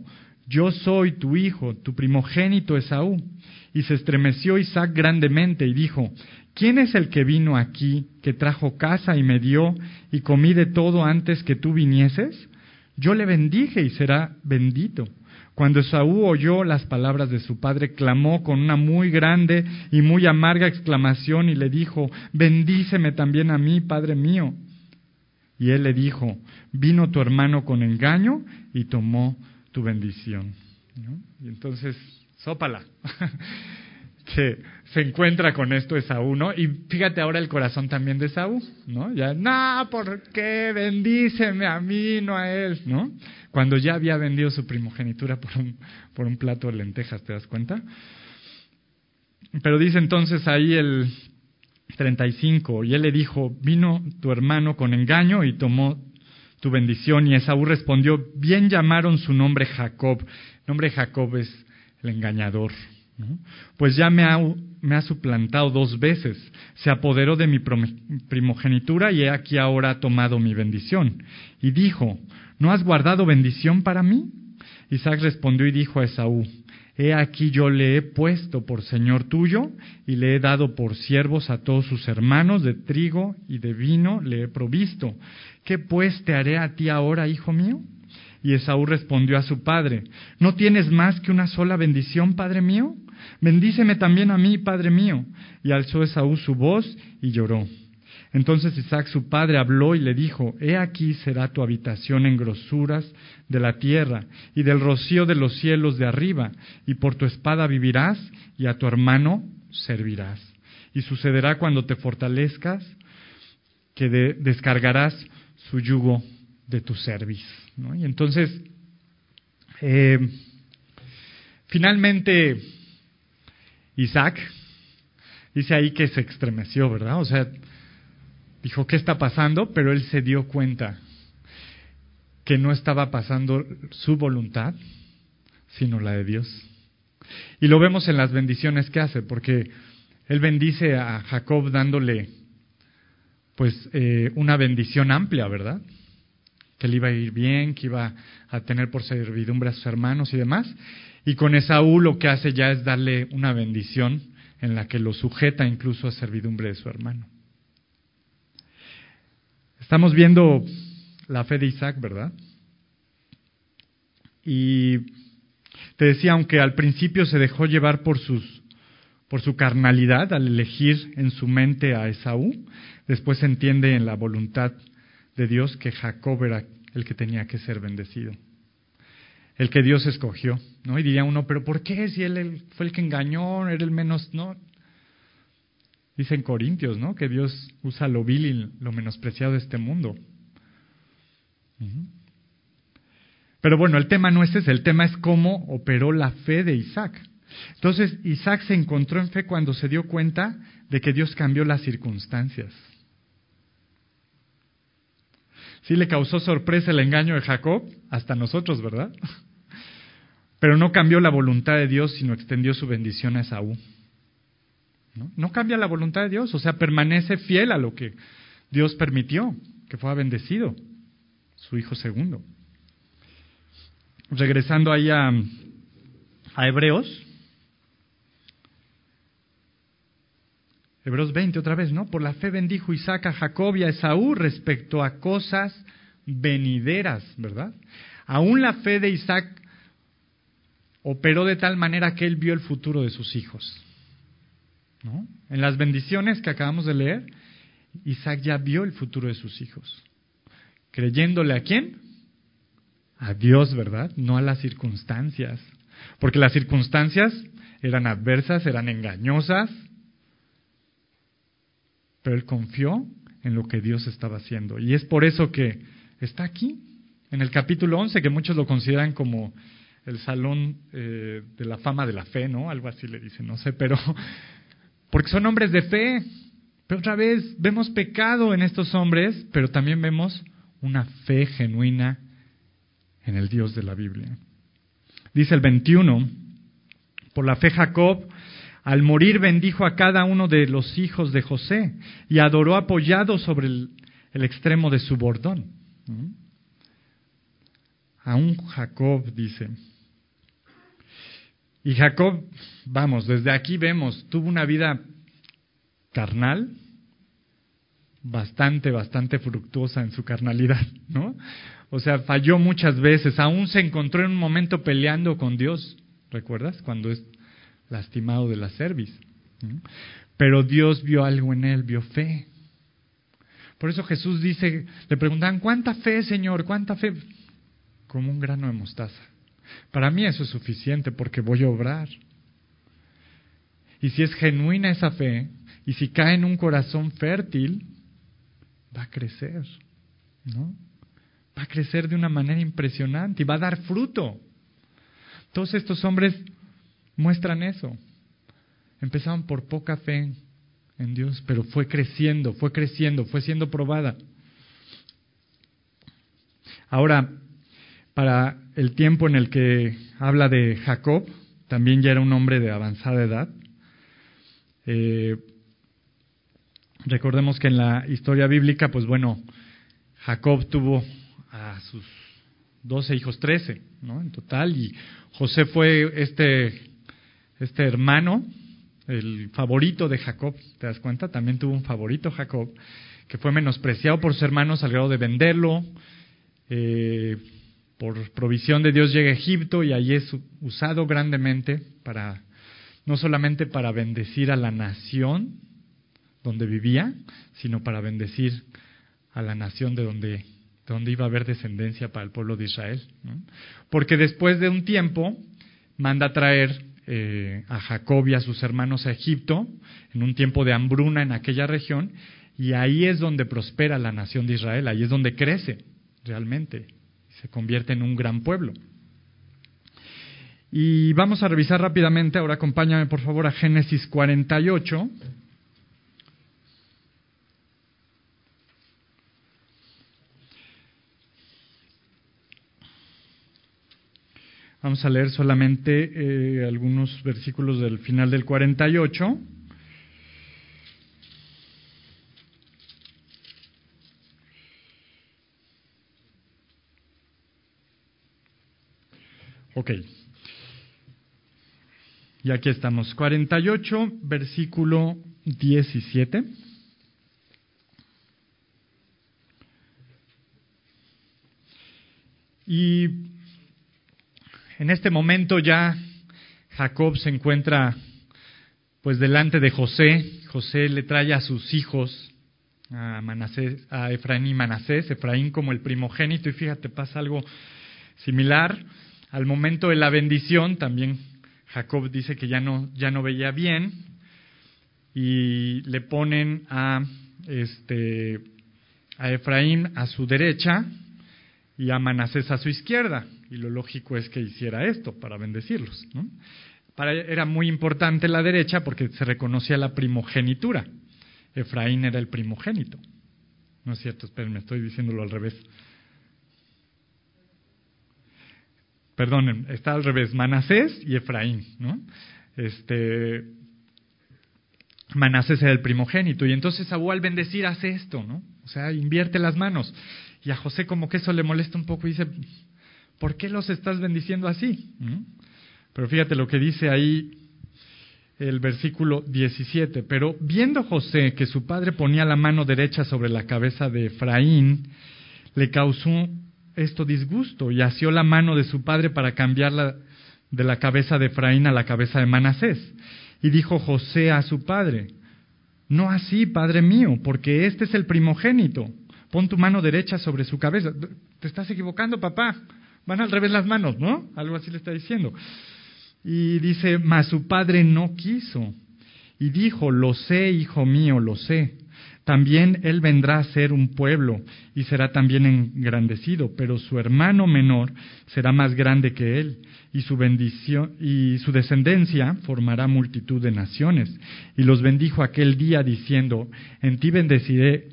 Speaker 1: yo soy tu hijo, tu primogénito Esaú. Y se estremeció Isaac grandemente y dijo, ¿quién es el que vino aquí, que trajo casa y me dio, y comí de todo antes que tú vinieses? Yo le bendije y será bendito. Cuando Esaú oyó las palabras de su padre, clamó con una muy grande y muy amarga exclamación y le dijo, bendíceme también a mí, padre mío. Y él le dijo, vino tu hermano con engaño y tomó tu bendición. Y entonces, sópala. se, se encuentra con esto Esaú, ¿no? Y fíjate ahora el corazón también de Esaú, ¿no? Ya, no, ¿por qué? Bendíceme a mí, no a él, ¿no? Cuando ya había vendido su primogenitura por un, por un plato de lentejas, ¿te das cuenta? Pero dice entonces ahí el 35, y él le dijo, vino tu hermano con engaño y tomó tu bendición. Y Esaú respondió, bien llamaron su nombre Jacob. El nombre Jacob es el engañador. Pues ya me ha, suplantado dos veces. Se apoderó de mi primogenitura y he aquí ahora ha tomado mi bendición. Y dijo, ¿no has guardado bendición para mí? Isaac respondió y dijo a Esaú, He aquí yo le he puesto por señor tuyo y le he dado por siervos a todos sus hermanos, de trigo y de vino le he provisto. ¿Qué pues te haré a ti ahora, hijo mío? Y Esaú respondió a su padre, ¿no tienes más que una sola bendición, padre mío? Bendíceme también a mí, padre mío. Y alzó Esaú su voz y lloró. Entonces Isaac su padre habló y le dijo, He aquí será tu habitación en grosuras de la tierra y del rocío de los cielos de arriba, y por tu espada vivirás y a tu hermano servirás. Y sucederá cuando te fortalezcas que descargarás su yugo de tu cerviz. Y entonces, eh, finalmente, Isaac dice ahí que se estremeció, ¿verdad? O sea, dijo, ¿qué está pasando? Pero él se dio cuenta que no estaba pasando su voluntad, sino la de Dios. Y lo vemos en las bendiciones que hace, porque él bendice a Jacob dándole pues eh, una bendición amplia, ¿verdad? Que le iba a ir bien, que iba a tener por servidumbre a sus hermanos y demás. Y con Esaú lo que hace ya es darle una bendición en la que lo sujeta incluso a servidumbre de su hermano. Estamos viendo la fe de Isaac, ¿verdad? Y te decía, aunque al principio se dejó llevar por, sus, por su carnalidad al elegir en su mente a Esaú, después se entiende en la voluntad de Dios que Jacob era el que tenía que ser bendecido, el que Dios escogió, ¿no? Y diría uno, pero ¿por qué si él fue el que engañó, era el menos, no? Dice en Corintios, ¿no? Que Dios usa lo vil y lo menospreciado de este mundo. Pero bueno, el tema no es ese, el tema es cómo operó la fe de Isaac. Entonces, Isaac se encontró en fe cuando se dio cuenta de que Dios cambió las circunstancias. Sí le causó sorpresa el engaño de Jacob, hasta nosotros, ¿verdad? Pero no cambió la voluntad de Dios, sino extendió su bendición a Esaú. ¿No? cambia la voluntad de Dios, o sea, permanece fiel a lo que Dios permitió, que fue bendecido, su hijo segundo. Regresando ahí a, a Hebreos, Hebreos 20 otra vez, ¿no? Por la fe bendijo Isaac a Jacob y a Esaú respecto a cosas venideras, ¿verdad? Aún la fe de Isaac operó de tal manera que él vio el futuro de sus hijos. En las bendiciones que acabamos de leer, Isaac ya vio el futuro de sus hijos. Creyéndole a quién? A Dios, ¿verdad? No a las circunstancias. Porque las circunstancias eran adversas, eran engañosas. Pero él confió en lo que Dios estaba haciendo. Y es por eso que está aquí, en el capítulo 11, que muchos lo consideran como el salón eh, de la fama de la fe, ¿no? Algo así le dicen, no sé, pero porque son hombres de fe. Pero otra vez, vemos pecado en estos hombres, pero también vemos una fe genuina en el Dios de la Biblia. Dice el 21, por la fe Jacob, al morir bendijo a cada uno de los hijos de José y adoró apoyado sobre el, extremo de su bordón. ¿Mm? un Jacob, dice. Y Jacob, vamos, desde aquí vemos, tuvo una vida carnal, bastante, bastante fructuosa en su carnalidad, ¿no? O sea, falló muchas veces, aún se encontró en un momento peleando con Dios, ¿recuerdas? Cuando es lastimado de la cerviz. Pero Dios vio algo en él, vio fe. Por eso Jesús dice, le preguntan, ¿cuánta fe, Señor? ¿Cuánta fe? Como un grano de mostaza. Para mí eso es suficiente porque voy a obrar. Y si es genuina esa fe, y si cae en un corazón fértil, va a crecer, ¿no? Va a crecer de una manera impresionante y va a dar fruto. Todos estos hombres muestran eso. Empezaron por poca fe en Dios, pero fue creciendo, fue creciendo, fue siendo probada. Ahora, para el tiempo en el que habla de Jacob, también ya era un hombre de avanzada edad. Eh, recordemos que en la historia bíblica, pues bueno, Jacob tuvo a sus doce hijos, trece, ¿no? En total, y José fue este, este hermano, el favorito de Jacob, ¿te das cuenta? También tuvo un favorito Jacob, que fue menospreciado por sus hermanos al grado de venderlo, eh, por provisión de Dios llega a Egipto y allí es usado grandemente para, no solamente para bendecir a la nación donde vivía, sino para bendecir a la nación de donde donde iba a haber descendencia para el pueblo de Israel. Porque después de un tiempo manda traer eh, a Jacob y a sus hermanos a Egipto, en un tiempo de hambruna en aquella región, y ahí es donde prospera la nación de Israel, ahí es donde crece realmente, se convierte en un gran pueblo. Y vamos a revisar rápidamente, ahora acompáñame por favor a Génesis 48. Vamos a leer solamente eh, algunos versículos del final del 48. Ok. Y aquí estamos. 48, versículo 17. Y en este momento ya Jacob se encuentra pues delante de José. José le trae a sus hijos, a, Manasés, a Efraín y Manasés, Efraín como el primogénito, y fíjate, pasa algo similar. Al momento de la bendición, también Jacob dice que ya no, ya no veía bien, y le ponen a, este, a Efraín a su derecha y a Manasés a su izquierda y lo lógico es que hiciera esto para bendecirlos. Para, era muy importante la derecha porque se reconocía la primogenitura. Efraín era el primogénito. No es cierto, espérenme, estoy diciéndolo al revés. Perdonen, está al revés, Manasés y Efraín, ¿no? Este, Manasés era el primogénito y entonces Saúl al bendecir hace esto, ¿no? O sea, invierte las manos. Y a José como que eso le molesta un poco y dice, ¿por qué los estás bendiciendo así? Pero fíjate lo que dice ahí el versículo 17. Pero viendo José que su padre ponía la mano derecha sobre la cabeza de Efraín, le causó esto disgusto y asió la mano de su padre para cambiarla de la cabeza de Efraín a la cabeza de Manasés. Y dijo José a su padre, no así, padre mío, porque este es el primogénito. Pon tu mano derecha sobre su cabeza. Te estás equivocando, papá. Van al revés las manos, ¿no? Algo así le está diciendo. Y dice, mas su padre no quiso. Y dijo, lo sé, hijo mío, lo sé. También él vendrá a ser un pueblo y será también engrandecido, pero su hermano menor será más grande que él y su bendición y su descendencia formará multitud de naciones. Y los bendijo aquel día diciendo, en ti bendeciré,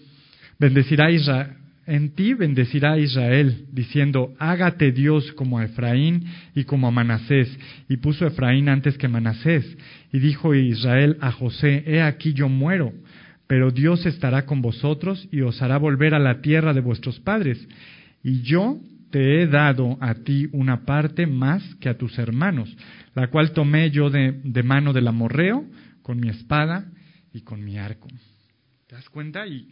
Speaker 1: bendecirá Israel en ti bendecirá Israel, diciendo, hágate Dios como a Efraín y como a Manasés. Y puso Efraín antes que Manasés. Y dijo Israel a José, he aquí yo muero, pero Dios estará con vosotros y os hará volver a la tierra de vuestros padres. Y yo te he dado a ti una parte más que a tus hermanos, la cual tomé yo de, mano del amorreo con mi espada y con mi arco. ¿Te das cuenta? Y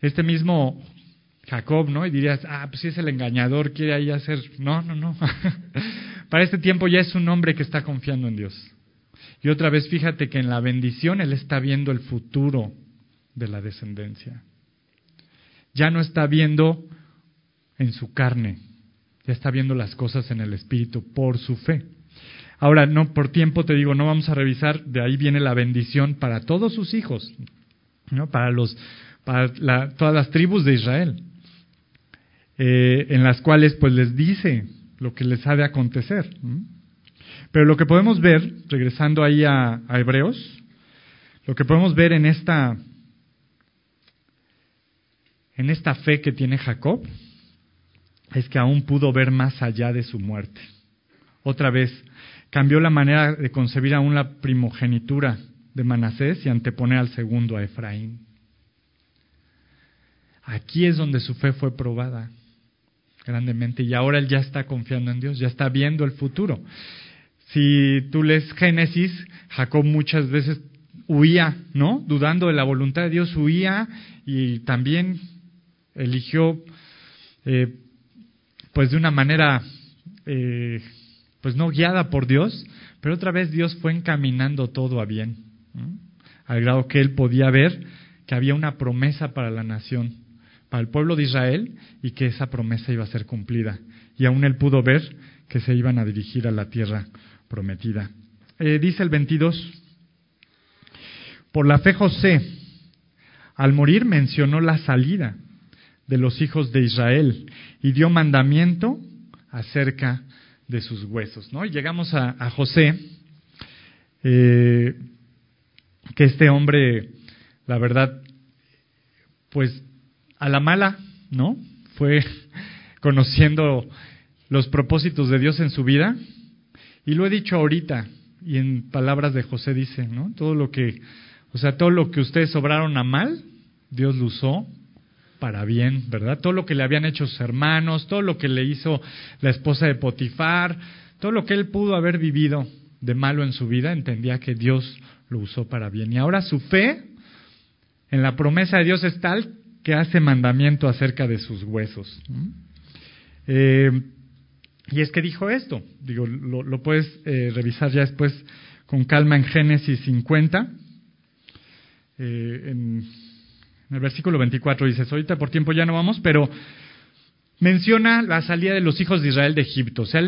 Speaker 1: este mismo Jacob, ¿no? Y dirías, ah, pues si es el engañador, quiere ahí hacer. No, no, no. Para este tiempo ya es un hombre que está confiando en Dios. Y otra vez, fíjate que en la bendición él está viendo el futuro de la descendencia. Ya no está viendo en su carne, ya está viendo las cosas en el espíritu por su fe. Ahora, no por tiempo te digo, no vamos a revisar, de ahí viene la bendición para todos sus hijos, ¿no? Para los para todas las tribus de Israel, eh, en las cuales pues les dice lo que les ha de acontecer. Pero lo que podemos ver, regresando ahí a, a Hebreos, lo que podemos ver en esta en esta fe que tiene Jacob es que aún pudo ver más allá de su muerte. Otra vez, cambió la manera de concebir aún la primogenitura de Manasés y anteponer al segundo a Efraín. Aquí es donde su fe fue probada grandemente y ahora él ya está confiando en Dios, ya está viendo el futuro. Si tú lees Génesis, Jacob muchas veces huía, ¿no? Dudando de la voluntad de Dios, huía y también eligió, eh, pues de una manera, eh, pues no guiada por Dios, pero otra vez Dios fue encaminando todo a bien, al grado que él podía ver que había una promesa para la nación, para el pueblo de Israel, y que esa promesa iba a ser cumplida. Y aún él pudo ver que se iban a dirigir a la tierra prometida. Eh, dice el 22, por la fe José, al morir mencionó la salida de los hijos de Israel y dio mandamiento acerca de sus huesos. ¿no? Y llegamos a, José, eh, que este hombre, la verdad, pues a la mala, ¿no? Fue conociendo los propósitos de Dios en su vida. Y lo he dicho ahorita, y en palabras de José dice, ¿no? Todo lo que, o sea, todo lo que ustedes sobraron a mal, Dios lo usó para bien, ¿verdad? Todo lo que le habían hecho sus hermanos, todo lo que le hizo la esposa de Potifar, todo lo que él pudo haber vivido de malo en su vida, entendía que Dios lo usó para bien. Y ahora su fe en la promesa de Dios es tal que hace mandamiento acerca de sus huesos. Eh, y es que dijo esto, digo, lo, puedes eh, revisar ya después con calma en Génesis 50, eh, en el versículo 24 dice, ahorita por tiempo ya no vamos, pero menciona la salida de los hijos de Israel de Egipto. O sea,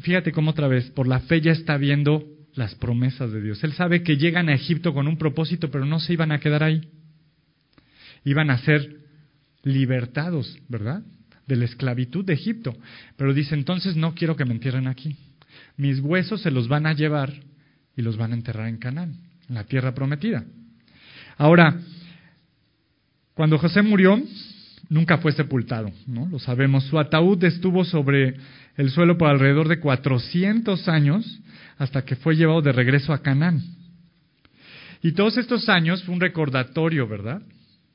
Speaker 1: fíjate cómo otra vez, por la fe ya está viendo las promesas de Dios. Él sabe que llegan a Egipto con un propósito, pero no se iban a quedar ahí. Iban a ser libertados, ¿verdad? De la esclavitud de Egipto. Pero dice, entonces no quiero que me entierren aquí. Mis huesos se los van a llevar y los van a enterrar en Canaán, en la tierra prometida. Ahora, cuando José murió, nunca fue sepultado, ¿no? Lo sabemos. Su ataúd estuvo sobre el suelo por alrededor de 400 años hasta que fue llevado de regreso a Canaán. Y todos estos años fue un recordatorio, ¿verdad?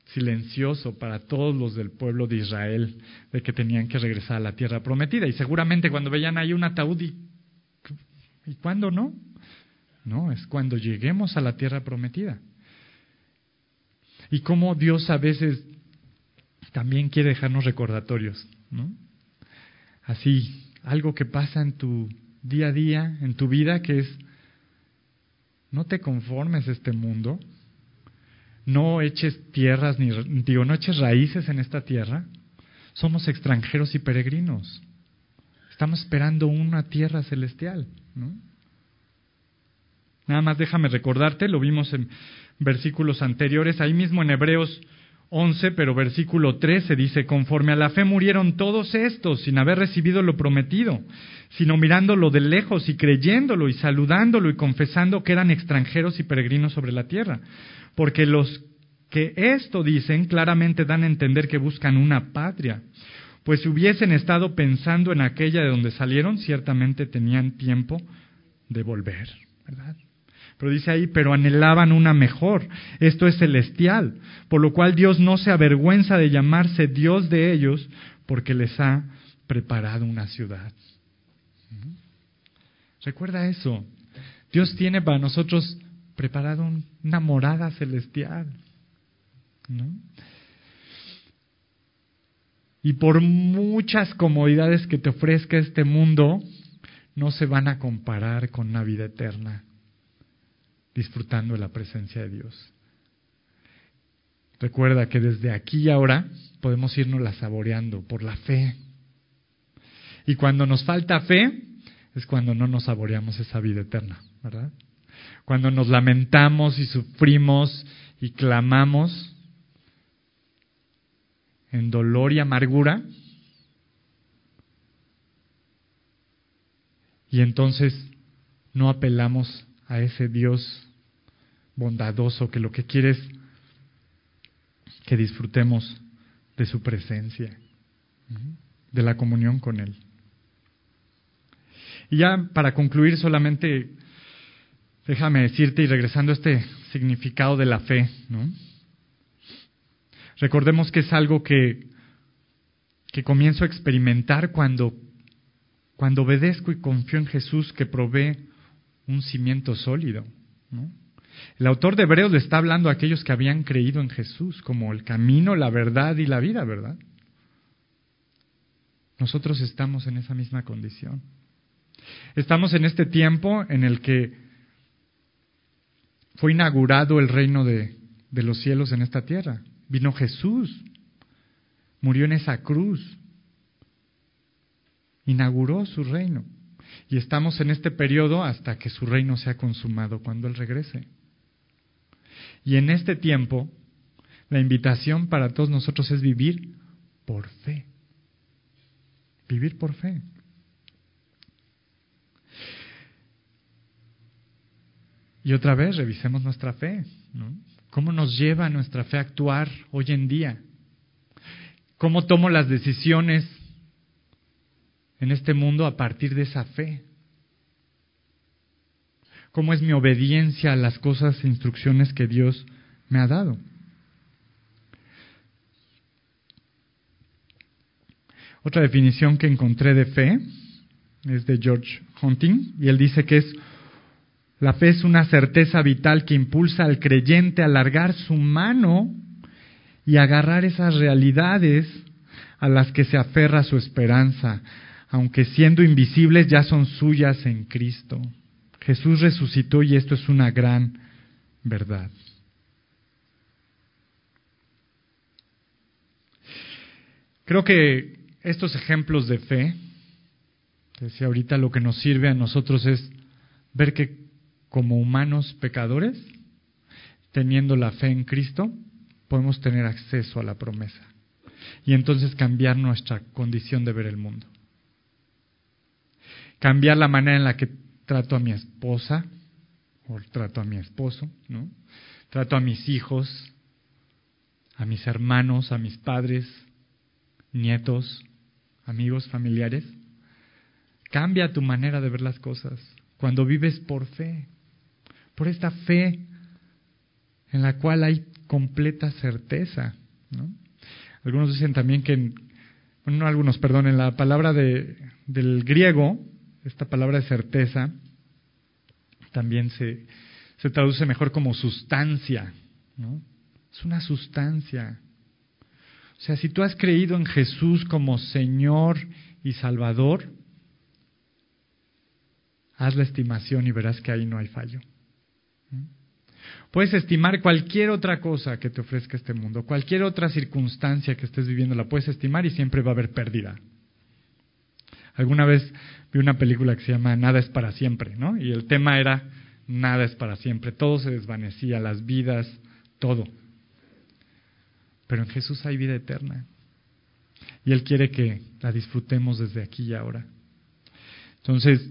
Speaker 1: Silencioso para todos los del pueblo de Israel de que tenían que regresar a la tierra prometida. Y seguramente cuando veían ahí un ataúd, ¿y, ¿y cuándo no? No, es cuando lleguemos a la tierra prometida y cómo Dios a veces también quiere dejarnos recordatorios, ¿no? Así, algo que pasa en tu día a día, en tu vida, que es, no te conformes a este mundo, no eches tierras, ni, digo, no eches raíces en esta tierra, somos extranjeros y peregrinos. Estamos esperando una tierra celestial, ¿no? Nada más déjame recordarte, lo vimos en versículos anteriores, ahí mismo en Hebreos 11, pero versículo 13 dice, conforme a la fe murieron todos estos sin haber recibido lo prometido, sino mirándolo de lejos y creyéndolo y saludándolo y confesando que eran extranjeros y peregrinos sobre la tierra. Porque los que esto dicen claramente dan a entender que buscan una patria. Pues si hubiesen estado pensando en aquella de donde salieron, ciertamente tenían tiempo de volver, ¿verdad? Pero dice ahí, pero anhelaban una mejor. Esto es celestial. Por lo cual Dios no se avergüenza de llamarse Dios de ellos porque les ha preparado una ciudad. Recuerda eso. Dios tiene para nosotros preparado una morada celestial. Y por muchas comodidades que te ofrezca este mundo, no se van a comparar con una vida eterna, disfrutando de la presencia de Dios. Recuerda que desde aquí y ahora podemos irnos la saboreando por la fe. Y cuando nos falta fe, es cuando no nos saboreamos esa vida eterna, ¿verdad? Cuando nos lamentamos y sufrimos y clamamos en dolor y amargura, y entonces no apelamos a ese Dios bondadoso que lo que quiere es que disfrutemos de su presencia, de la comunión con Él. Y ya para concluir solamente, déjame decirte y regresando a este significado de la fe, ¿no? Recordemos que es algo que, que comienzo a experimentar cuando, cuando obedezco y confío en Jesús que provee un cimiento sólido. ¿no? El autor de Hebreos le está hablando a aquellos que habían creído en Jesús como el camino, la verdad y la vida, ¿verdad? Nosotros estamos en esa misma condición. Estamos en este tiempo en el que fue inaugurado el reino de, de los cielos en esta tierra. Vino Jesús, murió en esa cruz, inauguró su reino. Y estamos en este periodo hasta que su reino sea consumado cuando Él regrese. Y en este tiempo, la invitación para todos nosotros es vivir por fe. Vivir por fe. Y otra vez revisemos nuestra fe. ¿Cómo nos lleva nuestra fe a actuar hoy en día? ¿Cómo tomo las decisiones en este mundo a partir de esa fe? ¿Cómo es mi obediencia a las cosas e instrucciones que Dios me ha dado? Otra definición que encontré de fe es de George Hunting y él dice que es la fe es una certeza vital que impulsa al creyente a alargar su mano y agarrar esas realidades a las que se aferra su esperanza, aunque siendo invisibles ya son suyas en Cristo. Jesús resucitó y esto es una gran verdad. Creo que estos ejemplos de fe, decía ahorita, lo que nos sirve a nosotros es ver que como humanos pecadores, teniendo la fe en Cristo, podemos tener acceso a la promesa y entonces cambiar nuestra condición de ver el mundo. Cambiar la manera en la que trato a mi esposa o trato a mi esposo, ¿no? Trato a mis hijos, a mis hermanos, a mis padres, nietos, amigos, familiares. Cambia tu manera de ver las cosas cuando vives por fe por esta fe en la cual hay completa certeza. Algunos dicen también que, bueno, no algunos, perdón, en la palabra de, del griego, esta palabra de certeza, también se, se traduce mejor como sustancia. ¿no? Es una sustancia. O sea, si tú has creído en Jesús como Señor y Salvador, haz la estimación y verás que ahí no hay fallo. Puedes estimar cualquier otra cosa que te ofrezca este mundo, cualquier otra circunstancia que estés viviendo, la puedes estimar y siempre va a haber pérdida. Alguna vez vi una película que se llama Nada es para siempre, ¿no? Y el tema era nada es para siempre, todo se desvanecía, las vidas, todo. Pero en Jesús hay vida eterna. Y Él quiere que la disfrutemos desde aquí y ahora. Entonces,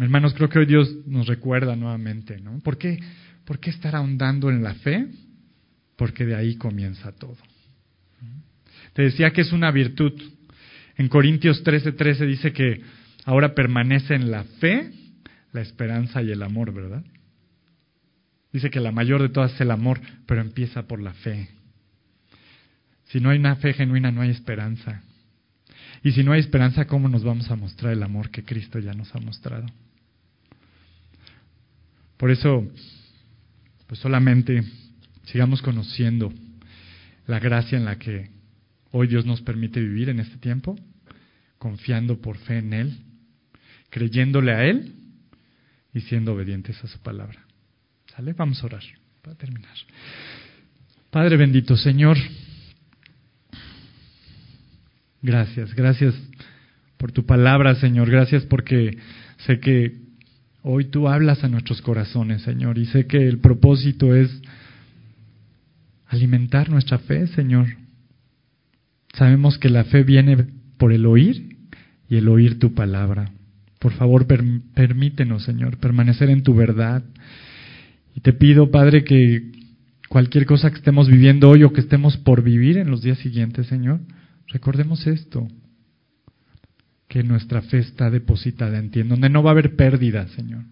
Speaker 1: Hermanos, creo que hoy Dios nos recuerda nuevamente, ¿no? ¿Por qué, ¿Por qué estar ahondando en la fe? Porque de ahí comienza todo. Te decía que es una virtud. En Corintios 13:13 13 dice que ahora permanece en la fe, la esperanza y el amor, ¿verdad? Dice que la mayor de todas es el amor, pero empieza por la fe. Si no hay una fe genuina, no hay esperanza. Y si no hay esperanza, ¿cómo nos vamos a mostrar el amor que Cristo ya nos ha mostrado? Por eso, pues solamente sigamos conociendo la gracia en la que hoy Dios nos permite vivir en este tiempo, confiando por fe en Él, creyéndole a Él y siendo obedientes a su palabra. ¿Sale? Vamos a orar para terminar. Padre bendito, Señor, gracias, gracias por tu palabra, Señor, gracias porque sé que hoy tú hablas a nuestros corazones, Señor, y sé que el propósito es alimentar nuestra fe, Señor. Sabemos que la fe viene por el oír y el oír tu palabra. Por favor, permítenos, Señor, permanecer en tu verdad. Y te pido, Padre, que cualquier cosa que estemos viviendo hoy o que estemos por vivir en los días siguientes, Señor, recordemos esto, que nuestra fe está depositada en ti, en donde no va a haber pérdida, Señor.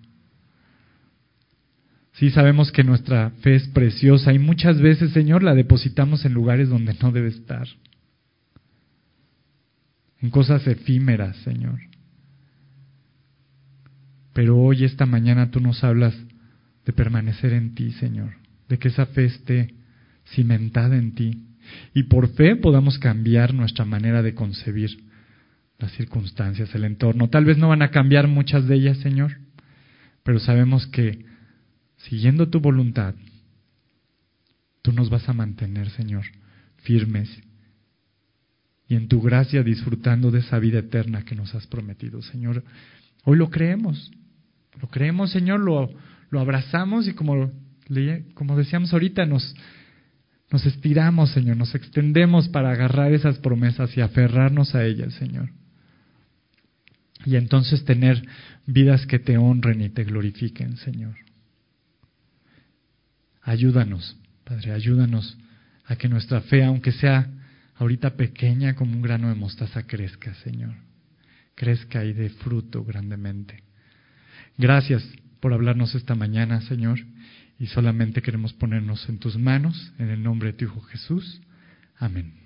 Speaker 1: Sí sabemos que nuestra fe es preciosa y muchas veces, Señor, la depositamos en lugares donde no debe estar. En cosas efímeras, Señor. Pero hoy, esta mañana, tú nos hablas de permanecer en ti, Señor. De que esa fe esté cimentada en ti. Y por fe podamos cambiar nuestra manera de concebir las circunstancias, el entorno. Tal vez no van a cambiar muchas de ellas, Señor, pero sabemos que siguiendo tu voluntad, tú nos vas a mantener, Señor, firmes y en tu gracia disfrutando de esa vida eterna que nos has prometido, Señor. Hoy lo creemos, lo creemos, Señor, lo, lo abrazamos y como, como decíamos ahorita, nos, nos estiramos, Señor, nos extendemos para agarrar esas promesas y aferrarnos a ellas, Señor. Y entonces tener vidas que te honren y te glorifiquen, Señor. Ayúdanos, Padre, ayúdanos a que nuestra fe, aunque sea ahorita pequeña como un grano de mostaza, crezca, Señor. Crezca y dé fruto grandemente. Gracias por hablarnos esta mañana, Señor, y solamente queremos ponernos en tus manos, en el nombre de tu Hijo Jesús. Amén.